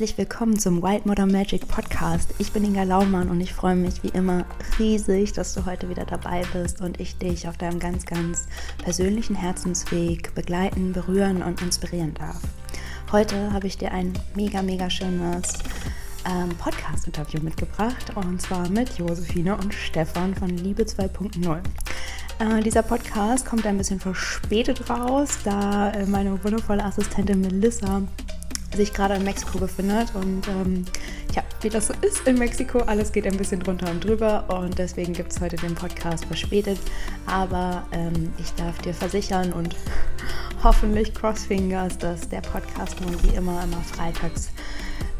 Herzlich willkommen zum Wild Modern Magic Podcast. Ich bin Inga Laumann und ich freue mich wie immer riesig, dass du heute wieder dabei bist und ich dich auf deinem ganz, ganz persönlichen Herzensweg begleiten, berühren und inspirieren darf. Heute habe ich dir ein mega, mega schönes ähm, Podcast-Interview mitgebracht und zwar mit Josephine und Stefan von Liebe 2.0. Äh, dieser Podcast kommt ein bisschen verspätet raus, da äh, meine wundervolle Assistentin Melissa sich gerade in Mexiko befindet. Und ähm, ja, wie das so ist in Mexiko, alles geht ein bisschen drunter und drüber und deswegen gibt es heute den Podcast verspätet. Aber ähm, ich darf dir versichern und hoffentlich Crossfingers, dass der Podcast nun wie immer immer freitags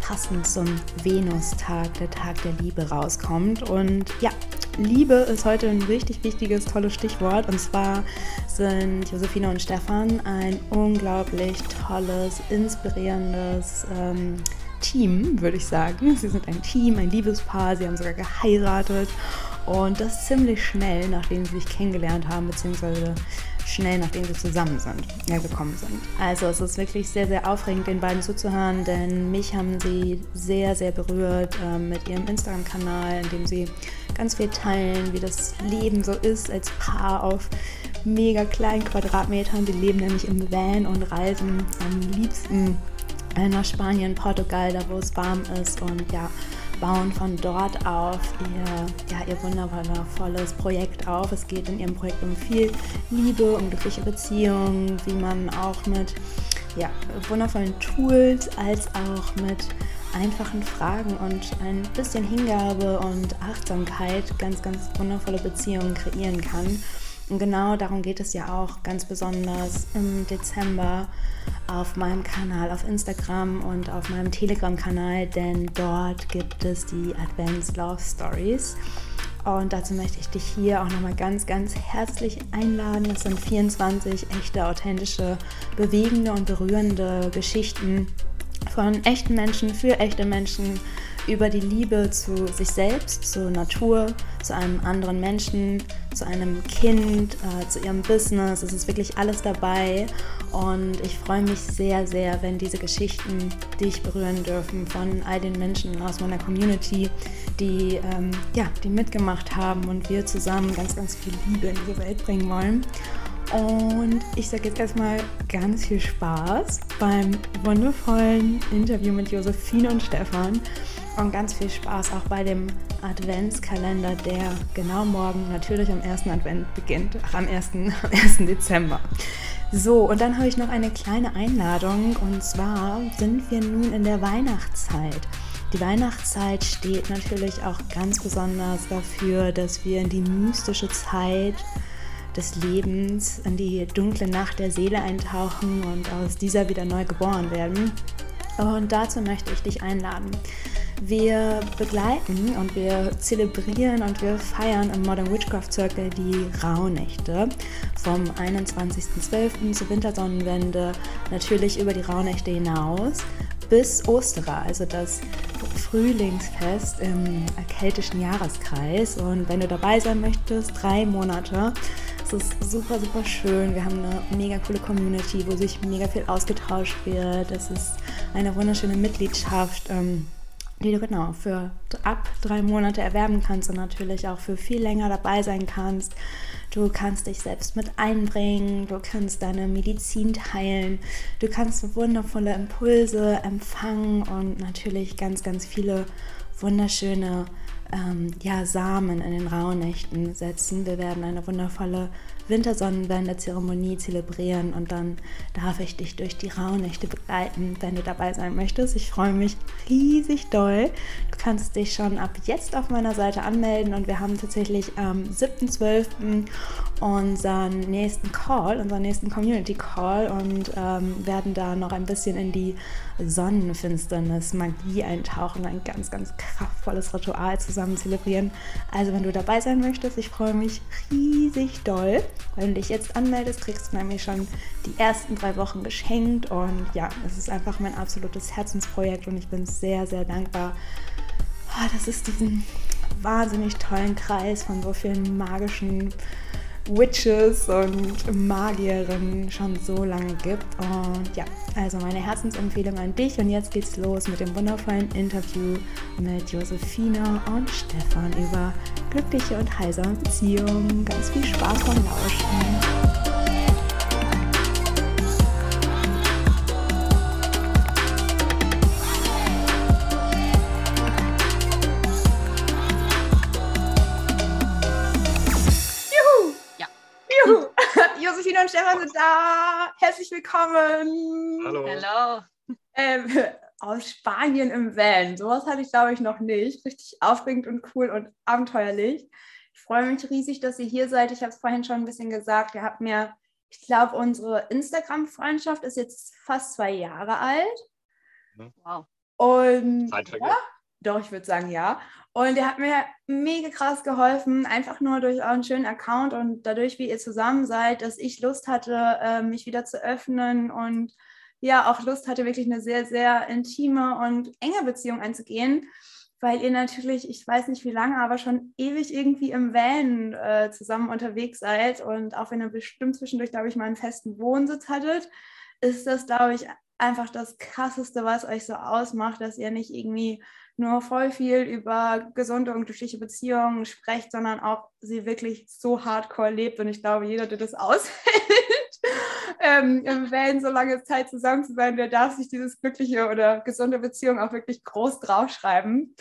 passend zum Venustag, der Tag der Liebe, rauskommt. Und ja, Liebe ist heute ein richtig wichtiges, tolles Stichwort. Und zwar sind Josephine und Stefan ein unglaublich tolles, inspirierendes ähm, Team, würde ich sagen. Sie sind ein Team, ein Liebespaar. Sie haben sogar geheiratet. Und das ziemlich schnell, nachdem sie sich kennengelernt haben, beziehungsweise schnell nachdem sie zusammen sind, ja, gekommen sind. Also es ist wirklich sehr, sehr aufregend, den beiden zuzuhören, denn mich haben sie sehr, sehr berührt äh, mit ihrem Instagram-Kanal, in dem sie ganz viel teilen, wie das Leben so ist als Paar auf mega kleinen Quadratmetern. Sie leben nämlich im Van und reisen am liebsten nach Spanien, Portugal, da wo es warm ist und ja, bauen von dort auf ihr, ja, ihr wundervolles Projekt auf. Es geht in ihrem Projekt um viel Liebe, um glückliche Beziehungen, wie man auch mit ja, wundervollen Tools als auch mit einfachen Fragen und ein bisschen Hingabe und Achtsamkeit ganz, ganz wundervolle Beziehungen kreieren kann. Und genau darum geht es ja auch ganz besonders im Dezember auf meinem Kanal auf Instagram und auf meinem Telegram-Kanal, denn dort gibt es die Advanced Love Stories. Und dazu möchte ich dich hier auch nochmal ganz, ganz herzlich einladen. Es sind 24 echte, authentische, bewegende und berührende Geschichten von echten Menschen für echte Menschen über die Liebe zu sich selbst, zur Natur, zu einem anderen Menschen, zu einem Kind, äh, zu ihrem Business. Es ist wirklich alles dabei und ich freue mich sehr, sehr, wenn diese Geschichten dich berühren dürfen von all den Menschen aus meiner Community, die, ähm, ja, die mitgemacht haben und wir zusammen ganz, ganz viel Liebe in diese Welt bringen wollen. Und ich sage jetzt erstmal ganz viel Spaß beim wundervollen Interview mit Josephine und Stefan und ganz viel Spaß auch bei dem Adventskalender, der genau morgen natürlich am ersten Advent beginnt, ach, am 1. Am 1. Dezember. So, und dann habe ich noch eine kleine Einladung und zwar sind wir nun in der Weihnachtszeit. Die Weihnachtszeit steht natürlich auch ganz besonders dafür, dass wir in die mystische Zeit des Lebens, in die dunkle Nacht der Seele eintauchen und aus dieser wieder neu geboren werden. Und dazu möchte ich dich einladen. Wir begleiten und wir zelebrieren und wir feiern im Modern Witchcraft Circle die Rauhnächte vom 21.12. zur Wintersonnenwende, natürlich über die Rauhnächte hinaus bis Osterer, also das Frühlingsfest im keltischen Jahreskreis. Und wenn du dabei sein möchtest, drei Monate. Es ist super, super schön. Wir haben eine mega coole Community, wo sich mega viel ausgetauscht wird. Es ist eine wunderschöne Mitgliedschaft. Ähm, die du genau für ab drei Monate erwerben kannst und natürlich auch für viel länger dabei sein kannst. Du kannst dich selbst mit einbringen, du kannst deine Medizin teilen, du kannst wundervolle Impulse empfangen und natürlich ganz, ganz viele wunderschöne ähm, ja, Samen in den Rauhnächten setzen. Wir werden eine wundervolle Wintersonnenwende-Zeremonie zelebrieren und dann darf ich dich durch die Rauhnächte begleiten, wenn du dabei sein möchtest. Ich freue mich riesig doll. Du kannst dich schon ab jetzt auf meiner Seite anmelden und wir haben tatsächlich am 7.12. unseren nächsten Call, unseren nächsten Community Call und ähm, werden da noch ein bisschen in die Sonnenfinsternis, Magie eintauchen, ein ganz, ganz kraftvolles Ritual zusammen zelebrieren. Also wenn du dabei sein möchtest, ich freue mich riesig doll. Wenn du dich jetzt anmeldest, kriegst du nämlich schon die ersten drei Wochen geschenkt und ja, es ist einfach mein absolutes Herzensprojekt und ich bin sehr, sehr dankbar, oh, dass es diesen wahnsinnig tollen Kreis von so vielen magischen Witches und Magierinnen schon so lange gibt. Und ja, also meine Herzensempfehlung an dich. Und jetzt geht's los mit dem wundervollen Interview mit Josephina und Stefan über glückliche und heilsame Beziehungen. Ganz viel Spaß beim Lauschen. Herzlich willkommen. Hallo. Hallo. Ähm, aus Spanien im Van. Sowas hatte ich, glaube ich, noch nicht. Richtig aufregend und cool und abenteuerlich. Ich freue mich riesig, dass ihr hier seid. Ich habe es vorhin schon ein bisschen gesagt. Ihr habt mir, ich glaube, unsere Instagram-Freundschaft ist jetzt fast zwei Jahre alt. Mhm. Wow. Und ja, doch, ich würde sagen ja. Und der hat mir mega krass geholfen, einfach nur durch euren schönen Account und dadurch, wie ihr zusammen seid, dass ich Lust hatte, ähm, mich wieder zu öffnen und ja, auch Lust hatte, wirklich eine sehr, sehr intime und enge Beziehung einzugehen, weil ihr natürlich, ich weiß nicht wie lange, aber schon ewig irgendwie im Van äh, zusammen unterwegs seid und auch wenn ihr bestimmt zwischendurch, glaube ich, mal einen festen Wohnsitz hattet, ist das, glaube ich, einfach das Krasseste, was euch so ausmacht, dass ihr nicht irgendwie nur voll viel über gesunde und glückliche Beziehungen sprecht, sondern auch sie wirklich so hardcore lebt. Und ich glaube, jeder, der das aushält, ähm, Van so lange Zeit zusammen zu sein, der darf sich dieses glückliche oder gesunde Beziehung auch wirklich groß draufschreiben.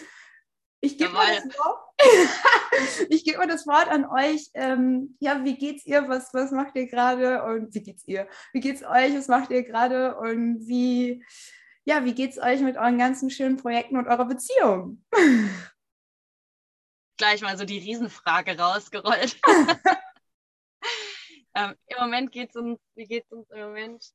Ich gebe mal, das Wort. ich gebe mal das Wort an euch. Ähm, ja, wie geht's ihr? Was, was macht ihr gerade? Und wie geht's ihr? Wie geht's euch? Was macht ihr gerade? Und wie, ja, wie geht's euch mit euren ganzen schönen Projekten und eurer Beziehung? Gleich mal so die Riesenfrage rausgerollt. ähm, Im Moment geht es uns, wie geht es uns im Moment?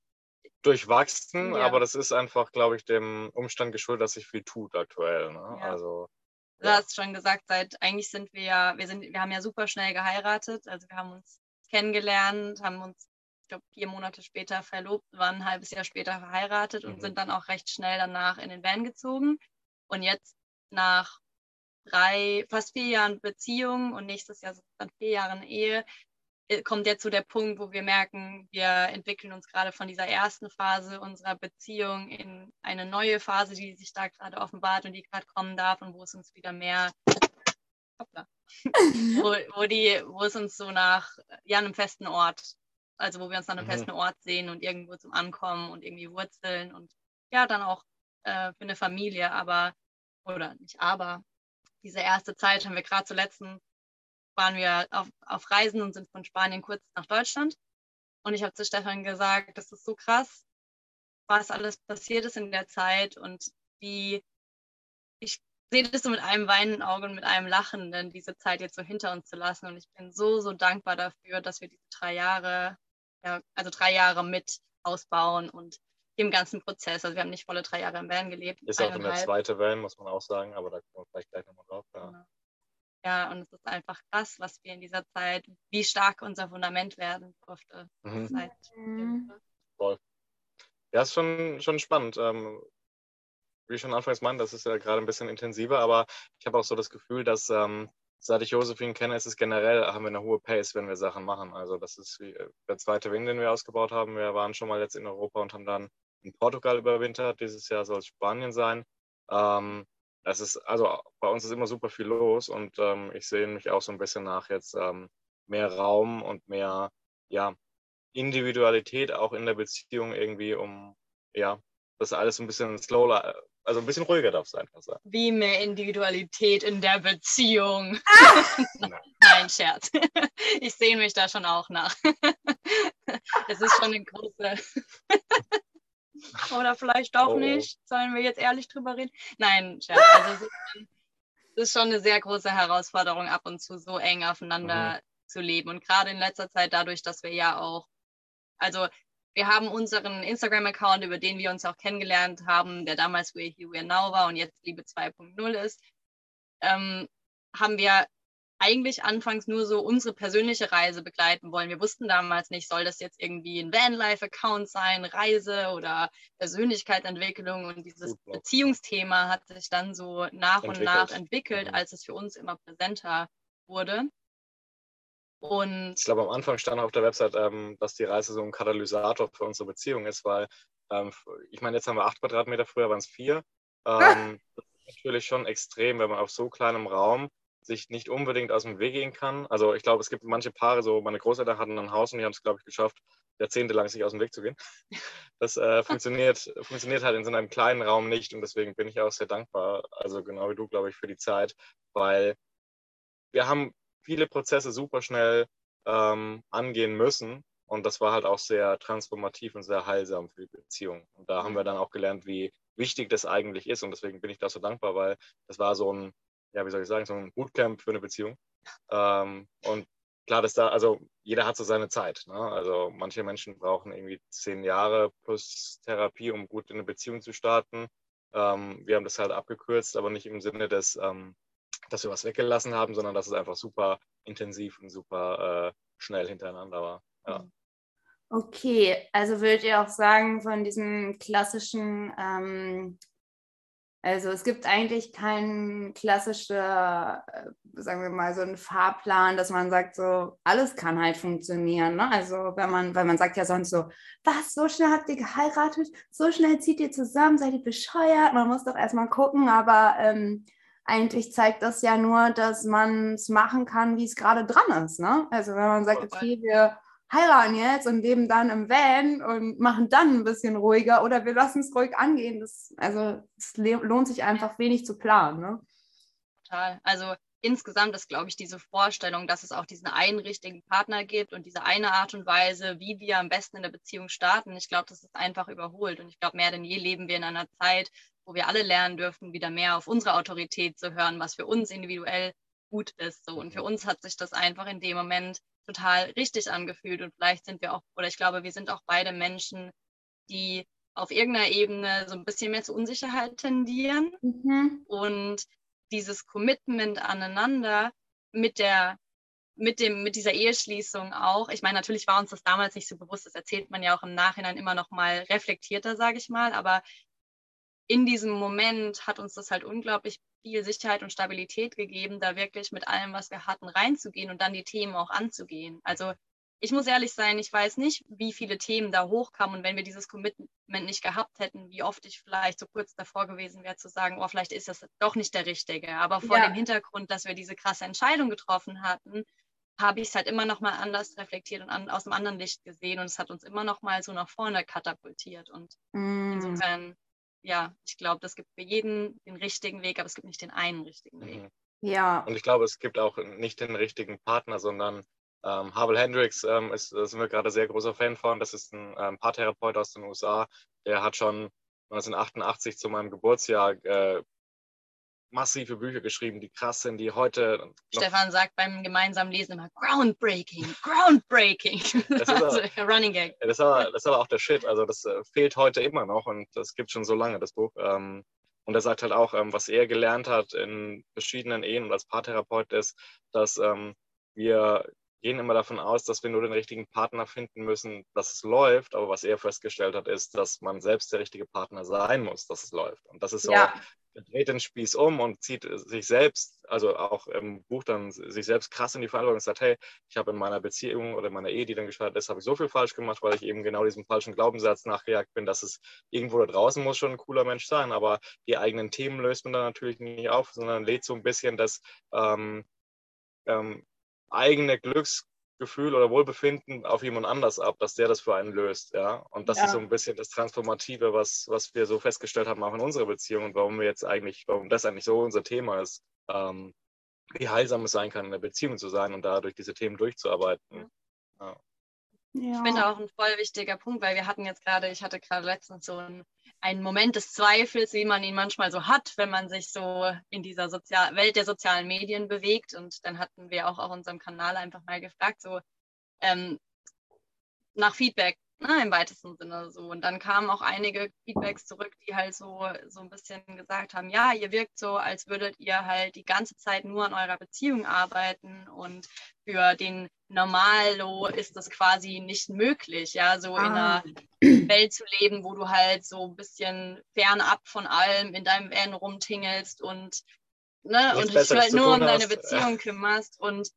Durchwachsen, ja. aber das ist einfach, glaube ich, dem Umstand geschuldet, dass sich viel tut aktuell. Ne? Ja. Also Du hast schon gesagt, seit eigentlich sind wir ja, wir sind, wir haben ja super schnell geheiratet. Also wir haben uns kennengelernt, haben uns, ich glaube, vier Monate später verlobt, waren ein halbes Jahr später verheiratet und mhm. sind dann auch recht schnell danach in den Van gezogen. Und jetzt nach drei, fast vier Jahren Beziehung und nächstes Jahr dann vier Jahren Ehe, äh, kommt jetzt so der Punkt, wo wir merken, wir entwickeln uns gerade von dieser ersten Phase unserer Beziehung in eine neue Phase, die sich da gerade offenbart und die gerade kommen darf und wo es uns wieder mehr, hoppla, wo, wo, die, wo es uns so nach ja, einem festen Ort, also wo wir uns nach einem mhm. festen Ort sehen und irgendwo zum Ankommen und irgendwie Wurzeln und ja, dann auch äh, für eine Familie, aber, oder nicht aber, diese erste Zeit haben wir gerade zuletzt waren wir auf, auf Reisen und sind von Spanien kurz nach Deutschland. Und ich habe zu Stefan gesagt, das ist so krass, was alles passiert ist in der Zeit und wie ich sehe das so mit einem weinenden Auge und mit einem Lachen, denn diese Zeit jetzt so hinter uns zu lassen. Und ich bin so, so dankbar dafür, dass wir diese drei Jahre, ja, also drei Jahre mit ausbauen und im ganzen Prozess. Also wir haben nicht volle drei Jahre im Van gelebt. Ist auch der zweite Van, muss man auch sagen, aber da kommen wir vielleicht gleich nochmal drauf. Ja. Genau. Ja, und es ist einfach krass, was wir in dieser Zeit, wie stark unser Fundament werden durfte. Mhm. mhm. Voll. Ja, ist schon, schon spannend. Ähm, wie ich schon anfangs meinte, das ist ja gerade ein bisschen intensiver, aber ich habe auch so das Gefühl, dass ähm, seit ich Josephine kenne, ist es generell, haben wir eine hohe Pace, wenn wir Sachen machen. Also das ist wie äh, der zweite Wing, den wir ausgebaut haben. Wir waren schon mal jetzt in Europa und haben dann in Portugal überwintert. Dieses Jahr soll es Spanien sein. Ähm, es ist, also bei uns ist immer super viel los und ähm, ich sehe mich auch so ein bisschen nach jetzt ähm, mehr Raum und mehr ja, Individualität auch in der Beziehung irgendwie, um ja, das alles ein bisschen slower, also ein bisschen ruhiger darf es einfach sein. Wie mehr Individualität in der Beziehung. Ah! Nein, Scherz. Ich sehe mich da schon auch nach. Es ist schon eine große. Oder vielleicht doch oh. nicht. Sollen wir jetzt ehrlich drüber reden? Nein, Scherz. Also es ist schon eine sehr große Herausforderung, ab und zu so eng aufeinander mhm. zu leben. Und gerade in letzter Zeit dadurch, dass wir ja auch, also wir haben unseren Instagram-Account, über den wir uns auch kennengelernt haben, der damals We're Here, We're Now war und jetzt Liebe 2.0 ist, ähm, haben wir eigentlich anfangs nur so unsere persönliche Reise begleiten wollen. Wir wussten damals nicht, soll das jetzt irgendwie ein Vanlife-Account sein, Reise oder Persönlichkeitsentwicklung und dieses Beziehungsthema hat sich dann so nach und nach entwickelt, mhm. als es für uns immer präsenter wurde. Und ich glaube, am Anfang stand auf der Website, ähm, dass die Reise so ein Katalysator für unsere Beziehung ist, weil ähm, ich meine, jetzt haben wir acht Quadratmeter, früher waren es vier. Ähm, das ist natürlich schon extrem, wenn man auf so kleinem Raum sich nicht unbedingt aus dem Weg gehen kann. Also ich glaube, es gibt manche Paare, so meine Großeltern hatten ein Haus und die haben es, glaube ich, geschafft, jahrzehntelang sich aus dem Weg zu gehen. Das äh, funktioniert, funktioniert halt in so einem kleinen Raum nicht und deswegen bin ich auch sehr dankbar, also genau wie du, glaube ich, für die Zeit, weil wir haben viele Prozesse super schnell ähm, angehen müssen und das war halt auch sehr transformativ und sehr heilsam für die Beziehung. Und da haben wir dann auch gelernt, wie wichtig das eigentlich ist und deswegen bin ich da so dankbar, weil das war so ein ja, wie soll ich sagen, so ein Bootcamp für eine Beziehung. Ähm, und klar, dass da, also jeder hat so seine Zeit. Ne? Also manche Menschen brauchen irgendwie zehn Jahre plus Therapie, um gut in eine Beziehung zu starten. Ähm, wir haben das halt abgekürzt, aber nicht im Sinne des, ähm, dass wir was weggelassen haben, sondern dass es einfach super intensiv und super äh, schnell hintereinander war. Ja. Okay, also würdet ihr auch sagen, von diesem klassischen ähm, also es gibt eigentlich keinen klassischen, äh, sagen wir mal, so einen Fahrplan, dass man sagt, so alles kann halt funktionieren. Ne? Also wenn man, weil man sagt ja sonst so, was, so schnell habt ihr geheiratet, so schnell zieht ihr zusammen, seid ihr bescheuert? Man muss doch erstmal gucken, aber ähm, eigentlich zeigt das ja nur, dass man es machen kann, wie es gerade dran ist. Ne? Also wenn man sagt, okay, wir heiraten jetzt und leben dann im Van und machen dann ein bisschen ruhiger oder wir lassen es ruhig angehen. Das, also es lohnt sich einfach wenig zu planen. Ne? Total. Also insgesamt ist, glaube ich, diese Vorstellung, dass es auch diesen einen richtigen Partner gibt und diese eine Art und Weise, wie wir am besten in der Beziehung starten, ich glaube, das ist einfach überholt. Und ich glaube, mehr denn je leben wir in einer Zeit, wo wir alle lernen dürfen, wieder mehr auf unsere Autorität zu hören, was für uns individuell gut ist. So. Und für mhm. uns hat sich das einfach in dem Moment total richtig angefühlt. Und vielleicht sind wir auch, oder ich glaube, wir sind auch beide Menschen, die auf irgendeiner Ebene so ein bisschen mehr zur Unsicherheit tendieren. Mhm. Und dieses Commitment aneinander mit der mit dem mit dieser Eheschließung auch. Ich meine, natürlich war uns das damals nicht so bewusst. Das erzählt man ja auch im Nachhinein immer noch mal reflektierter, sage ich mal. Aber in diesem Moment hat uns das halt unglaublich viel Sicherheit und Stabilität gegeben, da wirklich mit allem, was wir hatten, reinzugehen und dann die Themen auch anzugehen. Also ich muss ehrlich sein, ich weiß nicht, wie viele Themen da hochkamen und wenn wir dieses Commitment nicht gehabt hätten, wie oft ich vielleicht so kurz davor gewesen wäre zu sagen, oh, vielleicht ist das doch nicht der Richtige. Aber vor ja. dem Hintergrund, dass wir diese krasse Entscheidung getroffen hatten, habe ich es halt immer noch mal anders reflektiert und an, aus einem anderen Licht gesehen und es hat uns immer noch mal so nach vorne katapultiert und mm. insofern ja, ich glaube, das gibt für jeden den richtigen Weg, aber es gibt nicht den einen richtigen Weg. Mhm. Ja. Und ich glaube, es gibt auch nicht den richtigen Partner, sondern ähm, Havel Hendricks ähm, ist, da sind wir gerade sehr großer Fan von. Das ist ein ähm, Paartherapeut aus den USA. Der hat schon 1988 zu meinem Geburtsjahr äh, massive Bücher geschrieben, die krass sind, die heute. Stefan sagt beim gemeinsamen Lesen immer groundbreaking, groundbreaking. Das ist also, Running Gag. Das ist, aber, das ist aber auch der Shit. Also das äh, fehlt heute immer noch und das gibt schon so lange, das Buch. Ähm, und er sagt halt auch, ähm, was er gelernt hat in verschiedenen Ehen und als Paartherapeut ist, dass ähm, wir gehen immer davon aus, dass wir nur den richtigen Partner finden müssen, dass es läuft. Aber was er festgestellt hat, ist, dass man selbst der richtige Partner sein muss, dass es läuft. Und das ist so ja dreht den Spieß um und zieht sich selbst, also auch im Buch dann sich selbst krass in die Verantwortung und sagt, hey, ich habe in meiner Beziehung oder in meiner Ehe, die dann gescheitert ist, habe ich so viel falsch gemacht, weil ich eben genau diesem falschen Glaubenssatz nachgejagt bin, dass es irgendwo da draußen muss schon ein cooler Mensch sein, aber die eigenen Themen löst man dann natürlich nicht auf, sondern lädt so ein bisschen das ähm, ähm, eigene Glücks Gefühl oder Wohlbefinden auf jemand anders ab, dass der das für einen löst, ja. Und das ja. ist so ein bisschen das Transformative, was, was wir so festgestellt haben, auch in unserer Beziehung und warum wir jetzt eigentlich, warum das eigentlich so unser Thema ist, ähm, wie heilsam es sein kann, in der Beziehung zu sein und dadurch diese Themen durchzuarbeiten. Ja. Ja. Ich finde auch ein voll wichtiger Punkt, weil wir hatten jetzt gerade, ich hatte gerade letztens so ein ein Moment des Zweifels, wie man ihn manchmal so hat, wenn man sich so in dieser Sozial Welt der sozialen Medien bewegt. Und dann hatten wir auch auf unserem Kanal einfach mal gefragt, so ähm, nach Feedback ne, im weitesten Sinne so. Und dann kamen auch einige Feedbacks zurück, die halt so, so ein bisschen gesagt haben, ja, ihr wirkt so, als würdet ihr halt die ganze Zeit nur an eurer Beziehung arbeiten und für den Normalo ist das quasi nicht möglich, ja, so ah. in einer Welt zu leben, wo du halt so ein bisschen fernab von allem in deinem Van rumtingelst und, ne, und dich halt nur um deine Beziehung kümmerst und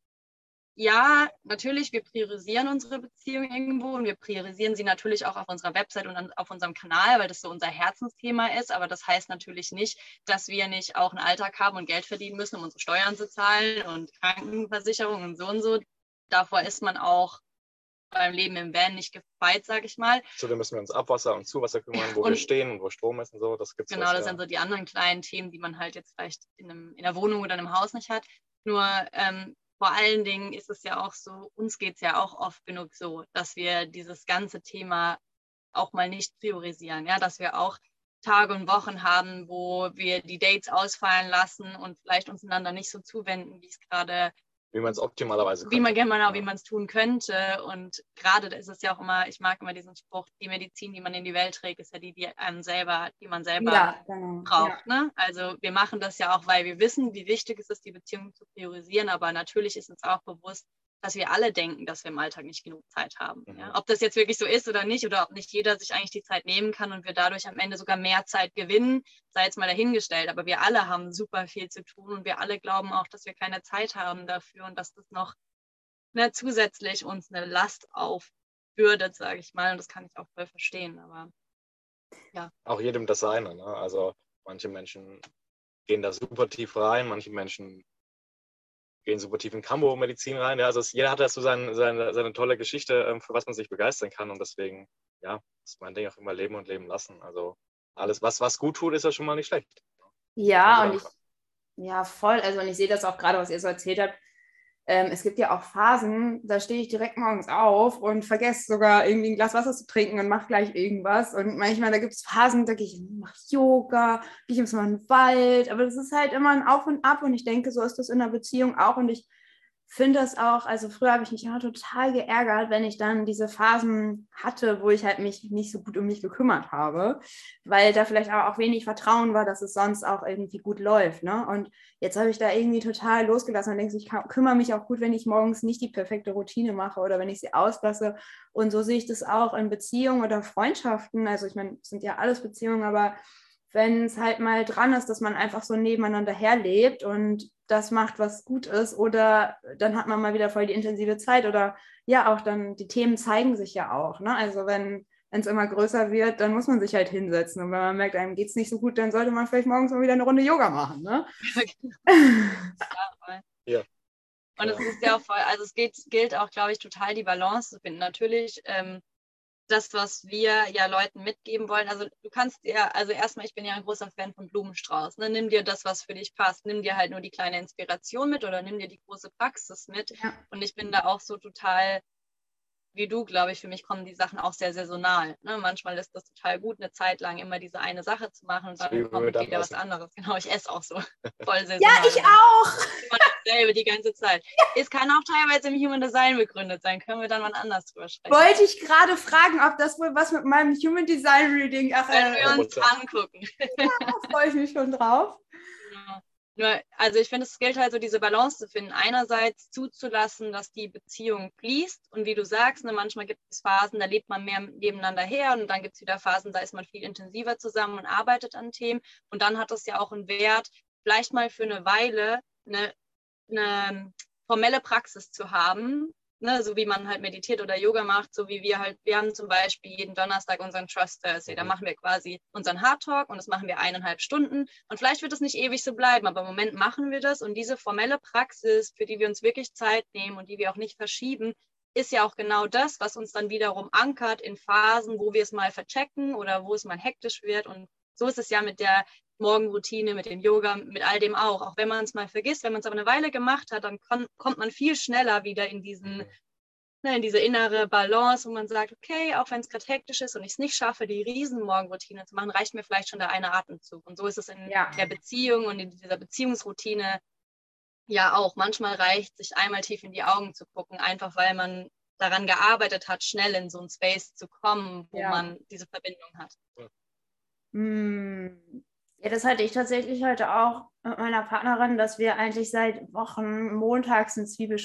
ja, natürlich, wir priorisieren unsere Beziehung irgendwo und wir priorisieren sie natürlich auch auf unserer Website und auf unserem Kanal, weil das so unser Herzensthema ist. Aber das heißt natürlich nicht, dass wir nicht auch einen Alltag haben und Geld verdienen müssen, um unsere Steuern zu zahlen und Krankenversicherung und so und so. Davor ist man auch beim Leben im Van nicht gefeit, sage ich mal. Zudem müssen wir uns Abwasser und Zuwasser kümmern, wo und, wir stehen und wo Strom ist und so. Das gibt's genau, was, das ja. sind so die anderen kleinen Themen, die man halt jetzt vielleicht in, einem, in der Wohnung oder in einem Haus nicht hat. Nur ähm, vor allen Dingen ist es ja auch so, uns geht es ja auch oft genug so, dass wir dieses ganze Thema auch mal nicht priorisieren, ja, dass wir auch Tage und Wochen haben, wo wir die Dates ausfallen lassen und vielleicht uns einander nicht so zuwenden, wie es gerade wie man es optimalerweise könnte. Wie man genau, wie man es tun könnte. Und gerade ist es ja auch immer, ich mag immer diesen Spruch, die Medizin, die man in die Welt trägt, ist ja die, die einem selber, die man selber ja, genau. braucht. Ja. Ne? Also wir machen das ja auch, weil wir wissen, wie wichtig es ist, die Beziehung zu priorisieren. Aber natürlich ist uns auch bewusst, dass wir alle denken, dass wir im Alltag nicht genug Zeit haben. Mhm. Ja? Ob das jetzt wirklich so ist oder nicht, oder ob nicht jeder sich eigentlich die Zeit nehmen kann und wir dadurch am Ende sogar mehr Zeit gewinnen, sei jetzt mal dahingestellt. Aber wir alle haben super viel zu tun und wir alle glauben auch, dass wir keine Zeit haben dafür und dass das noch ne, zusätzlich uns eine Last aufbürdet, sage ich mal. Und das kann ich auch voll verstehen. Aber ja. Auch jedem das seine. Ne? Also manche Menschen gehen da super tief rein, manche Menschen gehen super tief in Kambo-Medizin rein. Ja, also es, jeder hat da so sein, seine, seine tolle Geschichte, ähm, für was man sich begeistern kann. Und deswegen, ja, ist mein Ding auch immer leben und leben lassen. Also alles, was, was gut tut, ist ja schon mal nicht schlecht. Ja, und ich, ja, voll. Also, und ich sehe das auch gerade, was ihr so erzählt habt. Ähm, es gibt ja auch Phasen, da stehe ich direkt morgens auf und vergesse sogar irgendwie ein Glas Wasser zu trinken und mache gleich irgendwas. Und manchmal, da gibt es Phasen, da gehe ich, mache Yoga, gehe ich mal in den Wald. Aber das ist halt immer ein Auf und Ab. Und ich denke, so ist das in der Beziehung auch. Und ich finde das auch, also früher habe ich mich immer total geärgert, wenn ich dann diese Phasen hatte, wo ich halt mich nicht so gut um mich gekümmert habe, weil da vielleicht aber auch wenig Vertrauen war, dass es sonst auch irgendwie gut läuft. Ne? Und jetzt habe ich da irgendwie total losgelassen und denke, ich kümmere mich auch gut, wenn ich morgens nicht die perfekte Routine mache oder wenn ich sie auslasse. Und so sehe ich das auch in Beziehungen oder Freundschaften. Also ich meine, es sind ja alles Beziehungen, aber wenn es halt mal dran ist, dass man einfach so nebeneinander herlebt und das macht, was gut ist, oder dann hat man mal wieder voll die intensive Zeit oder ja, auch dann, die Themen zeigen sich ja auch. Ne? Also wenn es immer größer wird, dann muss man sich halt hinsetzen. Und wenn man merkt, einem geht es nicht so gut, dann sollte man vielleicht morgens mal wieder eine Runde Yoga machen. Ne? ja. Und es ist ja auch voll, also es geht, gilt auch, glaube ich, total die Balance zu finden. Natürlich ähm, das, was wir ja Leuten mitgeben wollen. Also du kannst dir, also erstmal, ich bin ja ein großer Fan von Blumenstrauß. Ne? Nimm dir das, was für dich passt. Nimm dir halt nur die kleine Inspiration mit oder nimm dir die große Praxis mit. Ja. Und ich bin da auch so total wie du, glaube ich, für mich kommen die Sachen auch sehr saisonal. Ne? Manchmal ist das total gut, eine Zeit lang immer diese eine Sache zu machen und dann kommt wieder was anderes. Genau, ich esse auch so voll saisonal. ja, ich auch. Immer dasselbe die ganze Zeit. Es kann auch teilweise im Human Design begründet sein. Können wir dann mal anders drüber sprechen. Wollte ich gerade fragen, ob das wohl was mit meinem Human Design Reading... Ach, Können äh, wir uns angucken. Ja, freue ich mich schon drauf. Nur, also ich finde, es gilt halt so, diese Balance zu finden. Einerseits zuzulassen, dass die Beziehung fließt. Und wie du sagst, ne, manchmal gibt es Phasen, da lebt man mehr nebeneinander her. Und dann gibt es wieder Phasen, da ist man viel intensiver zusammen und arbeitet an Themen. Und dann hat es ja auch einen Wert, vielleicht mal für eine Weile eine, eine formelle Praxis zu haben, ne, so wie man halt meditiert oder Yoga macht, so wie wir halt, wir haben zum Beispiel jeden Donnerstag unseren Trust Thursday, da mhm. machen wir quasi unseren Hard Talk und das machen wir eineinhalb Stunden. Und vielleicht wird es nicht ewig so bleiben, aber im Moment machen wir das. Und diese formelle Praxis, für die wir uns wirklich Zeit nehmen und die wir auch nicht verschieben, ist ja auch genau das, was uns dann wiederum ankert in Phasen, wo wir es mal verchecken oder wo es mal hektisch wird. Und so ist es ja mit der Morgenroutine, mit dem Yoga, mit all dem auch. Auch wenn man es mal vergisst, wenn man es aber eine Weile gemacht hat, dann kann, kommt man viel schneller wieder in diesen ne, in diese innere Balance, wo man sagt, okay, auch wenn es gerade hektisch ist und ich es nicht schaffe, die Riesenmorgenroutine zu machen, reicht mir vielleicht schon der eine Atemzug. Und so ist es in ja. der Beziehung und in dieser Beziehungsroutine ja auch. Manchmal reicht sich einmal tief in die Augen zu gucken, einfach weil man daran gearbeitet hat, schnell in so einen Space zu kommen, wo ja. man diese Verbindung hat. Hm. Ja, das hatte ich tatsächlich heute auch mit meiner Partnerin, dass wir eigentlich seit Wochen montags ein, Zwiebel,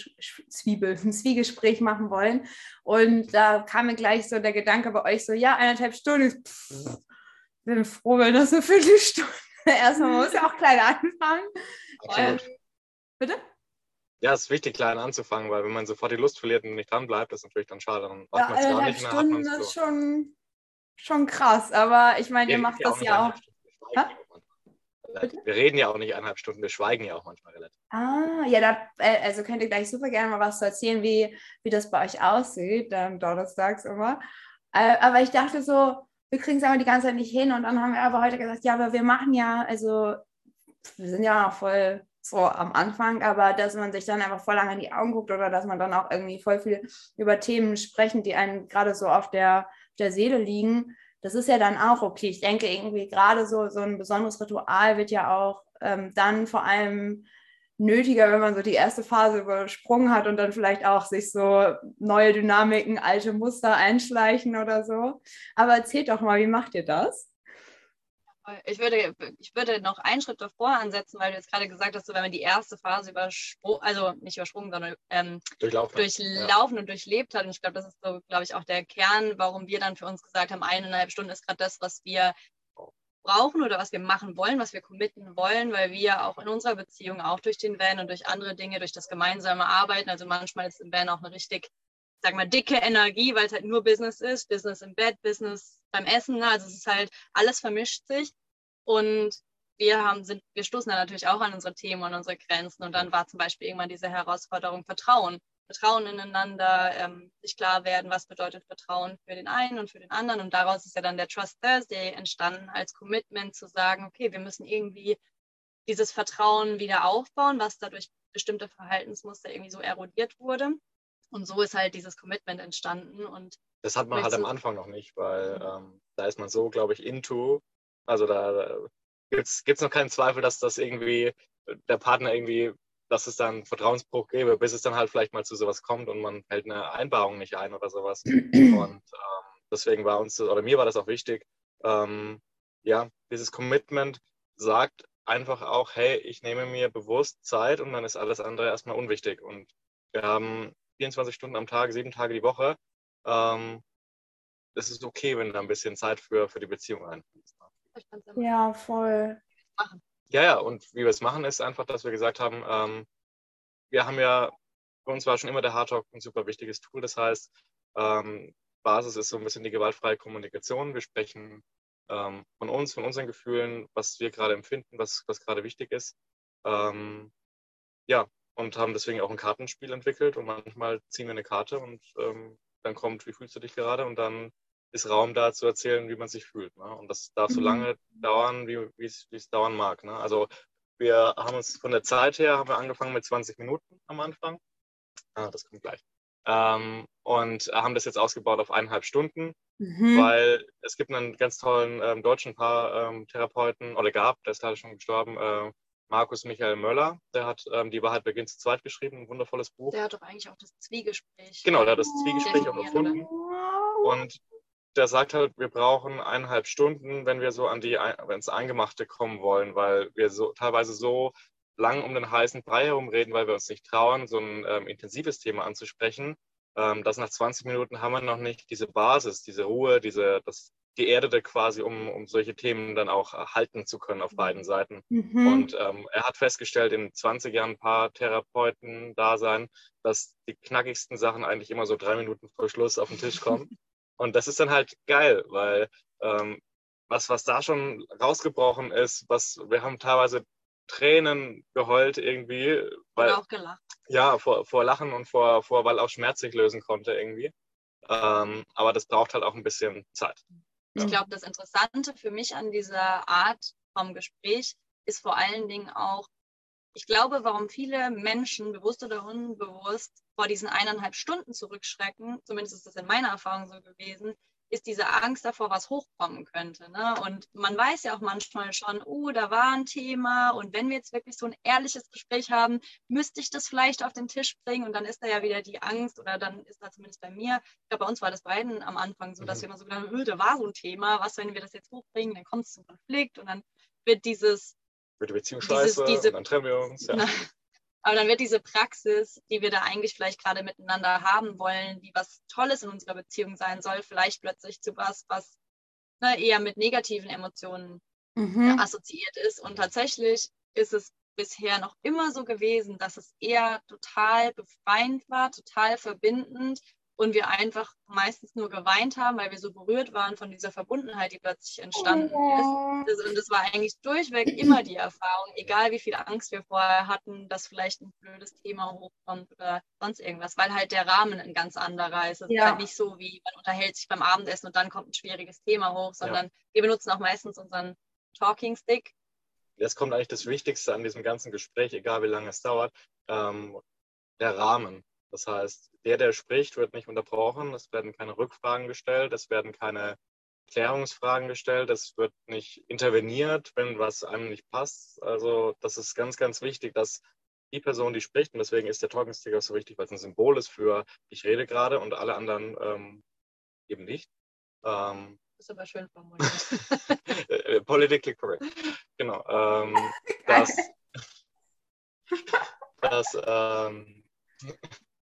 Zwiebel, ein Zwiegespräch machen wollen. Und da kam mir gleich so der Gedanke bei euch so, ja, eineinhalb Stunden, pff, bin froh, wenn das eine Viertelstunde. Erstmal muss ja auch klein anfangen. Ähm, bitte? ja, es ist wichtig, klein anzufangen, weil wenn man sofort die Lust verliert und nicht dran bleibt, ist natürlich dann schade. Dann ja, eineinhalb Stunden ist schon, schon krass, aber ich meine, ihr macht das ja auch. Wir reden ja auch nicht eineinhalb Stunden, wir schweigen ja auch manchmal relativ. Ah, ja, da, äh, also könnt ihr gleich super gerne mal was erzählen, wie, wie das bei euch aussieht, dann donnerstags immer. Äh, aber ich dachte so, wir kriegen es aber die ganze Zeit nicht hin und dann haben wir aber heute gesagt, ja, aber wir machen ja, also wir sind ja noch voll so am Anfang, aber dass man sich dann einfach voll lange in die Augen guckt oder dass man dann auch irgendwie voll viel über Themen sprechen, die einem gerade so auf der, der Seele liegen, das ist ja dann auch okay. Ich denke irgendwie gerade so, so ein besonderes Ritual wird ja auch ähm, dann vor allem nötiger, wenn man so die erste Phase übersprungen hat und dann vielleicht auch sich so neue Dynamiken, alte Muster einschleichen oder so. Aber erzählt doch mal, wie macht ihr das? Ich würde, ich würde noch einen Schritt davor ansetzen, weil du jetzt gerade gesagt hast, so, wenn man die erste Phase übersprungen, also nicht übersprungen, sondern ähm, durchlaufen, durchlaufen ja. und durchlebt hat. Und ich glaube, das ist so, glaube ich, auch der Kern, warum wir dann für uns gesagt haben, eineinhalb Stunden ist gerade das, was wir brauchen oder was wir machen wollen, was wir committen wollen, weil wir auch in unserer Beziehung, auch durch den Van und durch andere Dinge, durch das gemeinsame Arbeiten, also manchmal ist im Van auch eine richtig, sag mal, dicke Energie, weil es halt nur Business ist, Business im Bett, Business beim Essen. Ne? Also es ist halt, alles vermischt sich. Und wir haben, sind, wir stoßen da natürlich auch an unsere Themen und unsere Grenzen. Und dann war zum Beispiel irgendwann diese Herausforderung Vertrauen. Vertrauen ineinander, ähm, sich klar werden, was bedeutet Vertrauen für den einen und für den anderen. Und daraus ist ja dann der Trust Thursday entstanden als Commitment zu sagen, okay, wir müssen irgendwie dieses Vertrauen wieder aufbauen, was dadurch bestimmte Verhaltensmuster irgendwie so erodiert wurde. Und so ist halt dieses Commitment entstanden. Und das hat man halt am Anfang noch nicht, weil ähm, da ist man so, glaube ich, into. Also da, da gibt es noch keinen Zweifel, dass das irgendwie der Partner irgendwie, dass es dann Vertrauensbruch gäbe, bis es dann halt vielleicht mal zu sowas kommt und man hält eine Einbarung nicht ein oder sowas. Und ähm, deswegen war uns, oder mir war das auch wichtig, ähm, ja, dieses Commitment sagt einfach auch, hey, ich nehme mir bewusst Zeit und dann ist alles andere erstmal unwichtig. Und wir haben 24 Stunden am Tag, sieben Tage die Woche ähm, es ist okay, wenn da ein bisschen Zeit für, für die Beziehung einfließt. Ja, voll. Ja, ja, und wie wir es machen, ist einfach, dass wir gesagt haben, ähm, wir haben ja, für uns war schon immer der Hardtalk ein super wichtiges Tool. Das heißt, ähm, Basis ist so ein bisschen die gewaltfreie Kommunikation. Wir sprechen ähm, von uns, von unseren Gefühlen, was wir gerade empfinden, was, was gerade wichtig ist. Ähm, ja, und haben deswegen auch ein Kartenspiel entwickelt und manchmal ziehen wir eine Karte und ähm, dann kommt, wie fühlst du dich gerade? Und dann ist Raum da zu erzählen, wie man sich fühlt. Ne? Und das darf so mhm. lange dauern, wie es dauern mag. Ne? Also wir haben uns von der Zeit her haben wir angefangen mit 20 Minuten am Anfang. Ah, das kommt gleich. Ähm, und haben das jetzt ausgebaut auf eineinhalb Stunden, mhm. weil es gibt einen ganz tollen ähm, deutschen Paartherapeuten, ähm, oder gab, der ist leider schon gestorben, äh, Markus Michael Möller, der hat ähm, Die Wahrheit beginnt zu zweit geschrieben, ein wundervolles Buch. Der hat doch eigentlich auch das Zwiegespräch. Genau, der hat das Zwiegespräch auch erfunden. Und der sagt halt, wir brauchen eineinhalb Stunden, wenn wir so an die, ins Eingemachte kommen wollen, weil wir so teilweise so lang um den heißen Brei herum reden, weil wir uns nicht trauen, so ein ähm, intensives Thema anzusprechen, ähm, dass nach 20 Minuten haben wir noch nicht diese Basis, diese Ruhe, diese, das Geerdete quasi, um, um solche Themen dann auch halten zu können auf beiden Seiten. Mhm. Und ähm, er hat festgestellt, in 20 Jahren ein paar Therapeuten da sein, dass die knackigsten Sachen eigentlich immer so drei Minuten vor Schluss auf den Tisch kommen. Und das ist dann halt geil, weil ähm, was, was da schon rausgebrochen ist, was wir haben teilweise Tränen geheult irgendwie. Weil, Oder auch gelacht. Ja, vor, vor Lachen und vor, vor, weil auch Schmerz sich lösen konnte irgendwie. Ähm, aber das braucht halt auch ein bisschen Zeit. Ich glaube, das Interessante für mich an dieser Art vom Gespräch ist vor allen Dingen auch, ich glaube, warum viele Menschen, bewusst oder unbewusst, vor diesen eineinhalb Stunden zurückschrecken, zumindest ist das in meiner Erfahrung so gewesen, ist diese Angst davor, was hochkommen könnte. Ne? Und man weiß ja auch manchmal schon, oh, da war ein Thema und wenn wir jetzt wirklich so ein ehrliches Gespräch haben, müsste ich das vielleicht auf den Tisch bringen und dann ist da ja wieder die Angst oder dann ist da zumindest bei mir, ich glaube, bei uns war das beiden am Anfang so, dass mhm. wir immer so gedacht haben, oh, da war so ein Thema, was, wenn wir das jetzt hochbringen, dann kommt es zum Konflikt und dann wird dieses wird die Beziehung scheiße diese, und dann trennen wir uns. Ja. Aber dann wird diese Praxis, die wir da eigentlich vielleicht gerade miteinander haben wollen, die was Tolles in unserer Beziehung sein soll, vielleicht plötzlich zu was, was ne, eher mit negativen Emotionen mhm. assoziiert ist. Und tatsächlich ist es bisher noch immer so gewesen, dass es eher total befreiend war, total verbindend und wir einfach meistens nur geweint haben, weil wir so berührt waren von dieser Verbundenheit, die plötzlich entstanden oh. ist. Und es war eigentlich durchweg immer die Erfahrung, egal wie viel Angst wir vorher hatten, dass vielleicht ein blödes Thema hochkommt oder sonst irgendwas, weil halt der Rahmen ein ganz anderer ist. Es ja. ist halt nicht so, wie man unterhält sich beim Abendessen und dann kommt ein schwieriges Thema hoch, sondern ja. wir benutzen auch meistens unseren Talking Stick. Jetzt kommt eigentlich das Wichtigste an diesem ganzen Gespräch, egal wie lange es dauert, ähm, der Rahmen. Das heißt, der, der spricht, wird nicht unterbrochen, es werden keine Rückfragen gestellt, es werden keine Klärungsfragen gestellt, es wird nicht interveniert, wenn was einem nicht passt. Also das ist ganz, ganz wichtig, dass die Person, die spricht, und deswegen ist der Talking Sticker so wichtig, weil es ein Symbol ist für ich rede gerade und alle anderen ähm, eben nicht. Ähm, das ist aber schön formuliert. Politically correct. Genau. Ähm, dass, dass ähm,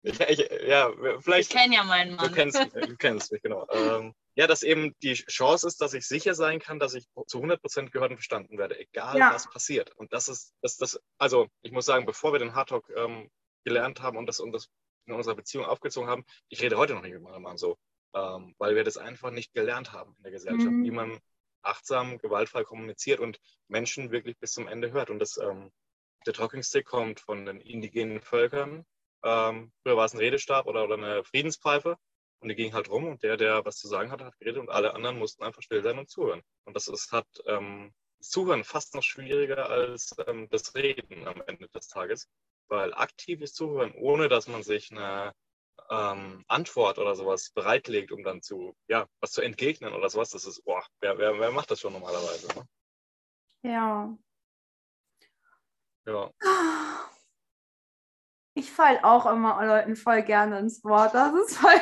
ich, ja, vielleicht. Ich kenne ja meinen Mann. Du kennst, du kennst mich, genau. Ähm, ja, dass eben die Chance ist, dass ich sicher sein kann, dass ich zu 100% gehört und verstanden werde, egal ja. was passiert. Und das ist, das, das, also ich muss sagen, bevor wir den Hard Talk ähm, gelernt haben und das, und das in unserer Beziehung aufgezogen haben, ich rede heute noch nicht mit meinem Mann so, ähm, weil wir das einfach nicht gelernt haben in der Gesellschaft, mhm. wie man achtsam, gewaltfrei kommuniziert und Menschen wirklich bis zum Ende hört. Und das, ähm, der Talking Stick kommt von den indigenen Völkern, ähm, früher war es ein Redestab oder, oder eine Friedenspfeife. Und die ging halt rum und der, der was zu sagen hatte, hat geredet und alle anderen mussten einfach still sein und zuhören. Und das ist, hat ähm, das Zuhören fast noch schwieriger als ähm, das Reden am Ende des Tages. Weil aktives Zuhören, ohne dass man sich eine ähm, Antwort oder sowas bereitlegt, um dann zu, ja, was zu entgegnen oder sowas, das ist, boah, wer, wer, wer macht das schon normalerweise? Ne? Ja. Ja. Ich falle auch immer Leuten voll gerne ins Wort. Das ist voll.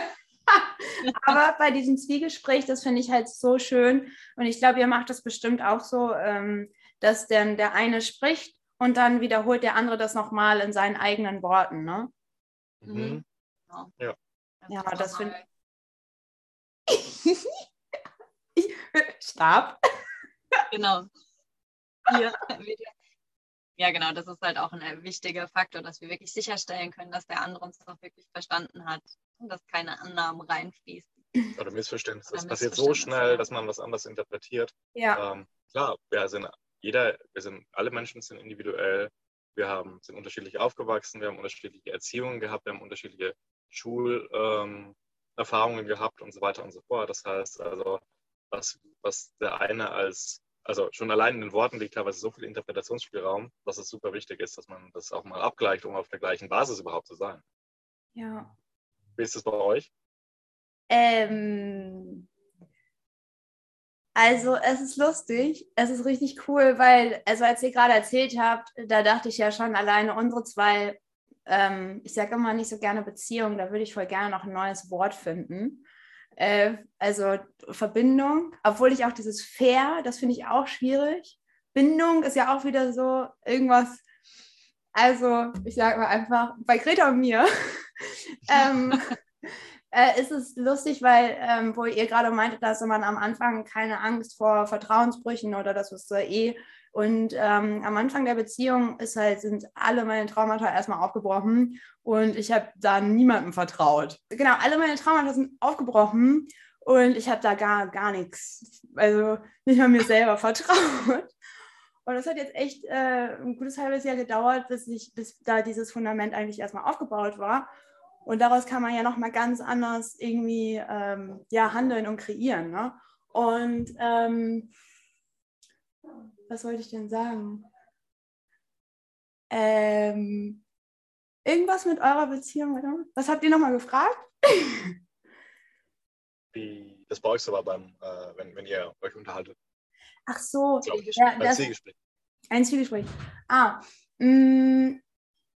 Aber bei diesem Zwiegespräch, das finde ich halt so schön. Und ich glaube, ihr macht das bestimmt auch so, ähm, dass dann der eine spricht und dann wiederholt der andere das nochmal in seinen eigenen Worten. Ne? Mhm. Ja. Ja, das finde ich. Stab. Genau. Hier ja, genau, das ist halt auch ein äh, wichtiger Faktor, dass wir wirklich sicherstellen können, dass der andere uns auch wirklich verstanden hat und dass keine Annahmen reinfließen. Oder Missverständnisse. Das passiert so schnell, dass man was anders interpretiert. Ja. Ähm, klar, wir sind jeder, wir sind, alle Menschen sind individuell, wir haben, sind unterschiedlich aufgewachsen, wir haben unterschiedliche Erziehungen gehabt, wir haben unterschiedliche Schulerfahrungen ähm, gehabt und so weiter und so fort. Das heißt also, was, was der eine als also schon allein in den Worten liegt teilweise so viel Interpretationsspielraum, dass es super wichtig ist, dass man das auch mal abgleicht, um auf der gleichen Basis überhaupt zu sein. Ja. Wie ist es bei euch? Ähm, also es ist lustig, es ist richtig cool, weil, also als ihr gerade erzählt habt, da dachte ich ja schon alleine unsere zwei, ähm, ich sage immer nicht so gerne Beziehungen, da würde ich voll gerne noch ein neues Wort finden. Äh, also Verbindung, obwohl ich auch dieses Fair, das finde ich auch schwierig. Bindung ist ja auch wieder so irgendwas, also ich sage mal einfach, bei Greta und mir ähm, äh, ist es lustig, weil, ähm, wo ihr gerade meintet, dass man am Anfang keine Angst vor Vertrauensbrüchen oder das ist eh und ähm, am Anfang der Beziehung ist halt, sind alle meine Traumata erstmal aufgebrochen und ich habe da niemandem vertraut. Genau, alle meine Traumata sind aufgebrochen und ich habe da gar, gar nichts, also nicht mal mir selber vertraut. Und das hat jetzt echt äh, ein gutes halbes Jahr gedauert, bis, ich, bis da dieses Fundament eigentlich erstmal aufgebaut war. Und daraus kann man ja nochmal ganz anders irgendwie ähm, ja, handeln und kreieren. Ne? Und ähm, was wollte ich denn sagen? Ähm, irgendwas mit eurer Beziehung, oder? Was habt ihr nochmal gefragt? Wie das bei euch so war, beim, äh, wenn, wenn ihr euch unterhaltet. Ach so, ja, ein Zwiegespräch. Ein Zwiegespräch. Ah, mh, mm,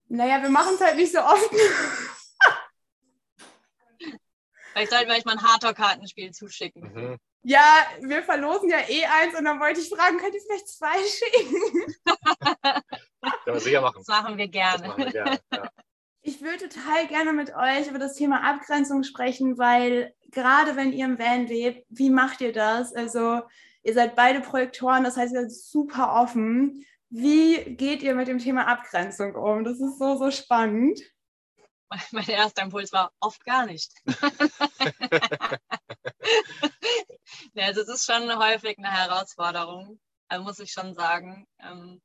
naja, wir machen es halt nicht so oft. Vielleicht sollten wir euch mal ein Hardcore-Kartenspiel zuschicken. Mhm. Ja, wir verlosen ja eh eins und dann wollte ich fragen, könnt ihr vielleicht zwei schicken? Können wir sicher machen. Das machen wir gerne. Machen wir gerne ja. Ich würde total gerne mit euch über das Thema Abgrenzung sprechen, weil gerade wenn ihr im Van lebt, wie macht ihr das? Also ihr seid beide Projektoren, das heißt, ihr seid super offen. Wie geht ihr mit dem Thema Abgrenzung um? Das ist so, so spannend. Mein erster Impuls war oft gar nicht. ja, also es ist schon häufig eine Herausforderung, also muss ich schon sagen. Ähm,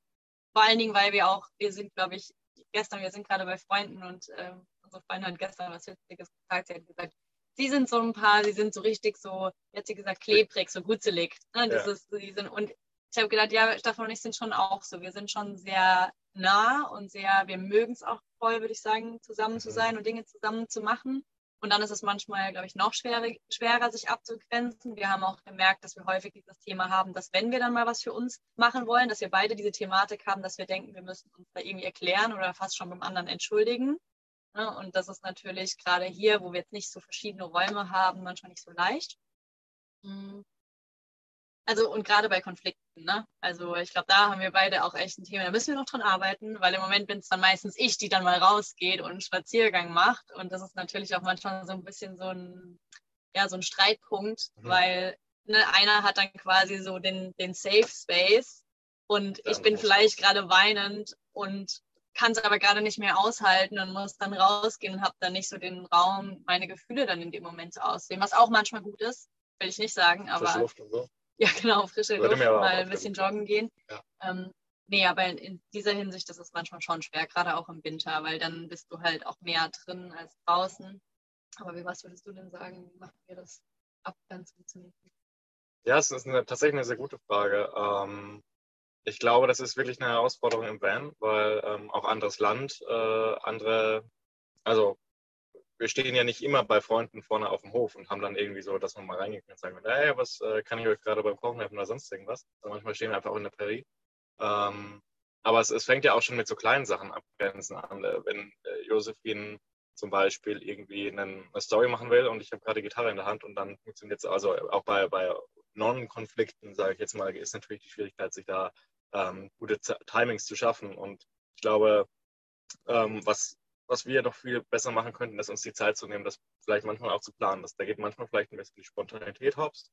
vor allen Dingen, weil wir auch, wir sind, glaube ich, gestern, wir sind gerade bei Freunden und ähm, unsere Freundin hat gestern was Witziges gesagt. Sie hat gesagt, sie sind so ein paar, sie sind so richtig so, jetzt sie gesagt, klebrig, so gutzelig. Ne? Das ja. ist, sind, und ich habe gedacht, ja, Stefan und ich sind schon auch so. Wir sind schon sehr nah und sehr, wir mögen es auch voll, würde ich sagen, zusammen zu mhm. sein und Dinge zusammen zu machen. Und dann ist es manchmal, glaube ich, noch schwerer, schwerer, sich abzugrenzen. Wir haben auch gemerkt, dass wir häufig dieses Thema haben, dass wenn wir dann mal was für uns machen wollen, dass wir beide diese Thematik haben, dass wir denken, wir müssen uns da irgendwie erklären oder fast schon beim anderen entschuldigen. Ne? Und das ist natürlich gerade hier, wo wir jetzt nicht so verschiedene Räume haben, manchmal nicht so leicht. Also und gerade bei Konflikten, ne? Also ich glaube, da haben wir beide auch echt ein Thema. Da müssen wir noch dran arbeiten, weil im Moment bin es dann meistens ich, die dann mal rausgeht und einen Spaziergang macht. Und das ist natürlich auch manchmal so ein bisschen so ein, ja, so ein Streitpunkt, mhm. weil ne, einer hat dann quasi so den, den Safe Space und ich bin vielleicht gerade weinend und kann es aber gerade nicht mehr aushalten und muss dann rausgehen und habe dann nicht so den Raum, meine Gefühle dann in dem Moment aussehen, was auch manchmal gut ist, will ich nicht sagen, aber so. Ja genau, frische Luft, mal ein bisschen joggen gehen. Ja. Ähm, nee, aber in, in, dieser Hinsicht das ist manchmal schon schwer, gerade auch im Winter, weil dann bist du halt auch mehr drin als draußen. Aber wie was würdest du denn sagen, wie machen wir das ab ganz funktioniert? Ja, es ist eine, tatsächlich eine sehr gute Frage. Ähm, ich glaube, das ist wirklich eine Herausforderung im Van, weil ähm, auch anderes Land, äh, andere, also wir stehen ja nicht immer bei Freunden vorne auf dem Hof und haben dann irgendwie so, dass man mal reingeht und sagen, hey, was äh, kann ich euch gerade beim Kochen helfen oder sonst irgendwas. Also manchmal stehen wir einfach auch in der Prärie. Ähm, aber es, es, fängt ja auch schon mit so kleinen Sachen abgrenzen an. Äh, wenn äh, Josephine zum Beispiel irgendwie einen, eine Story machen will und ich habe gerade Gitarre in der Hand und dann funktioniert es, also auch bei, bei Non-Konflikten, sage ich jetzt mal, ist natürlich die Schwierigkeit, sich da ähm, gute Timings zu schaffen. Und ich glaube, ähm, was, was wir noch viel besser machen könnten, ist uns die Zeit zu nehmen, das vielleicht manchmal auch zu planen. Das, da geht manchmal vielleicht ein bisschen die Spontanität hops.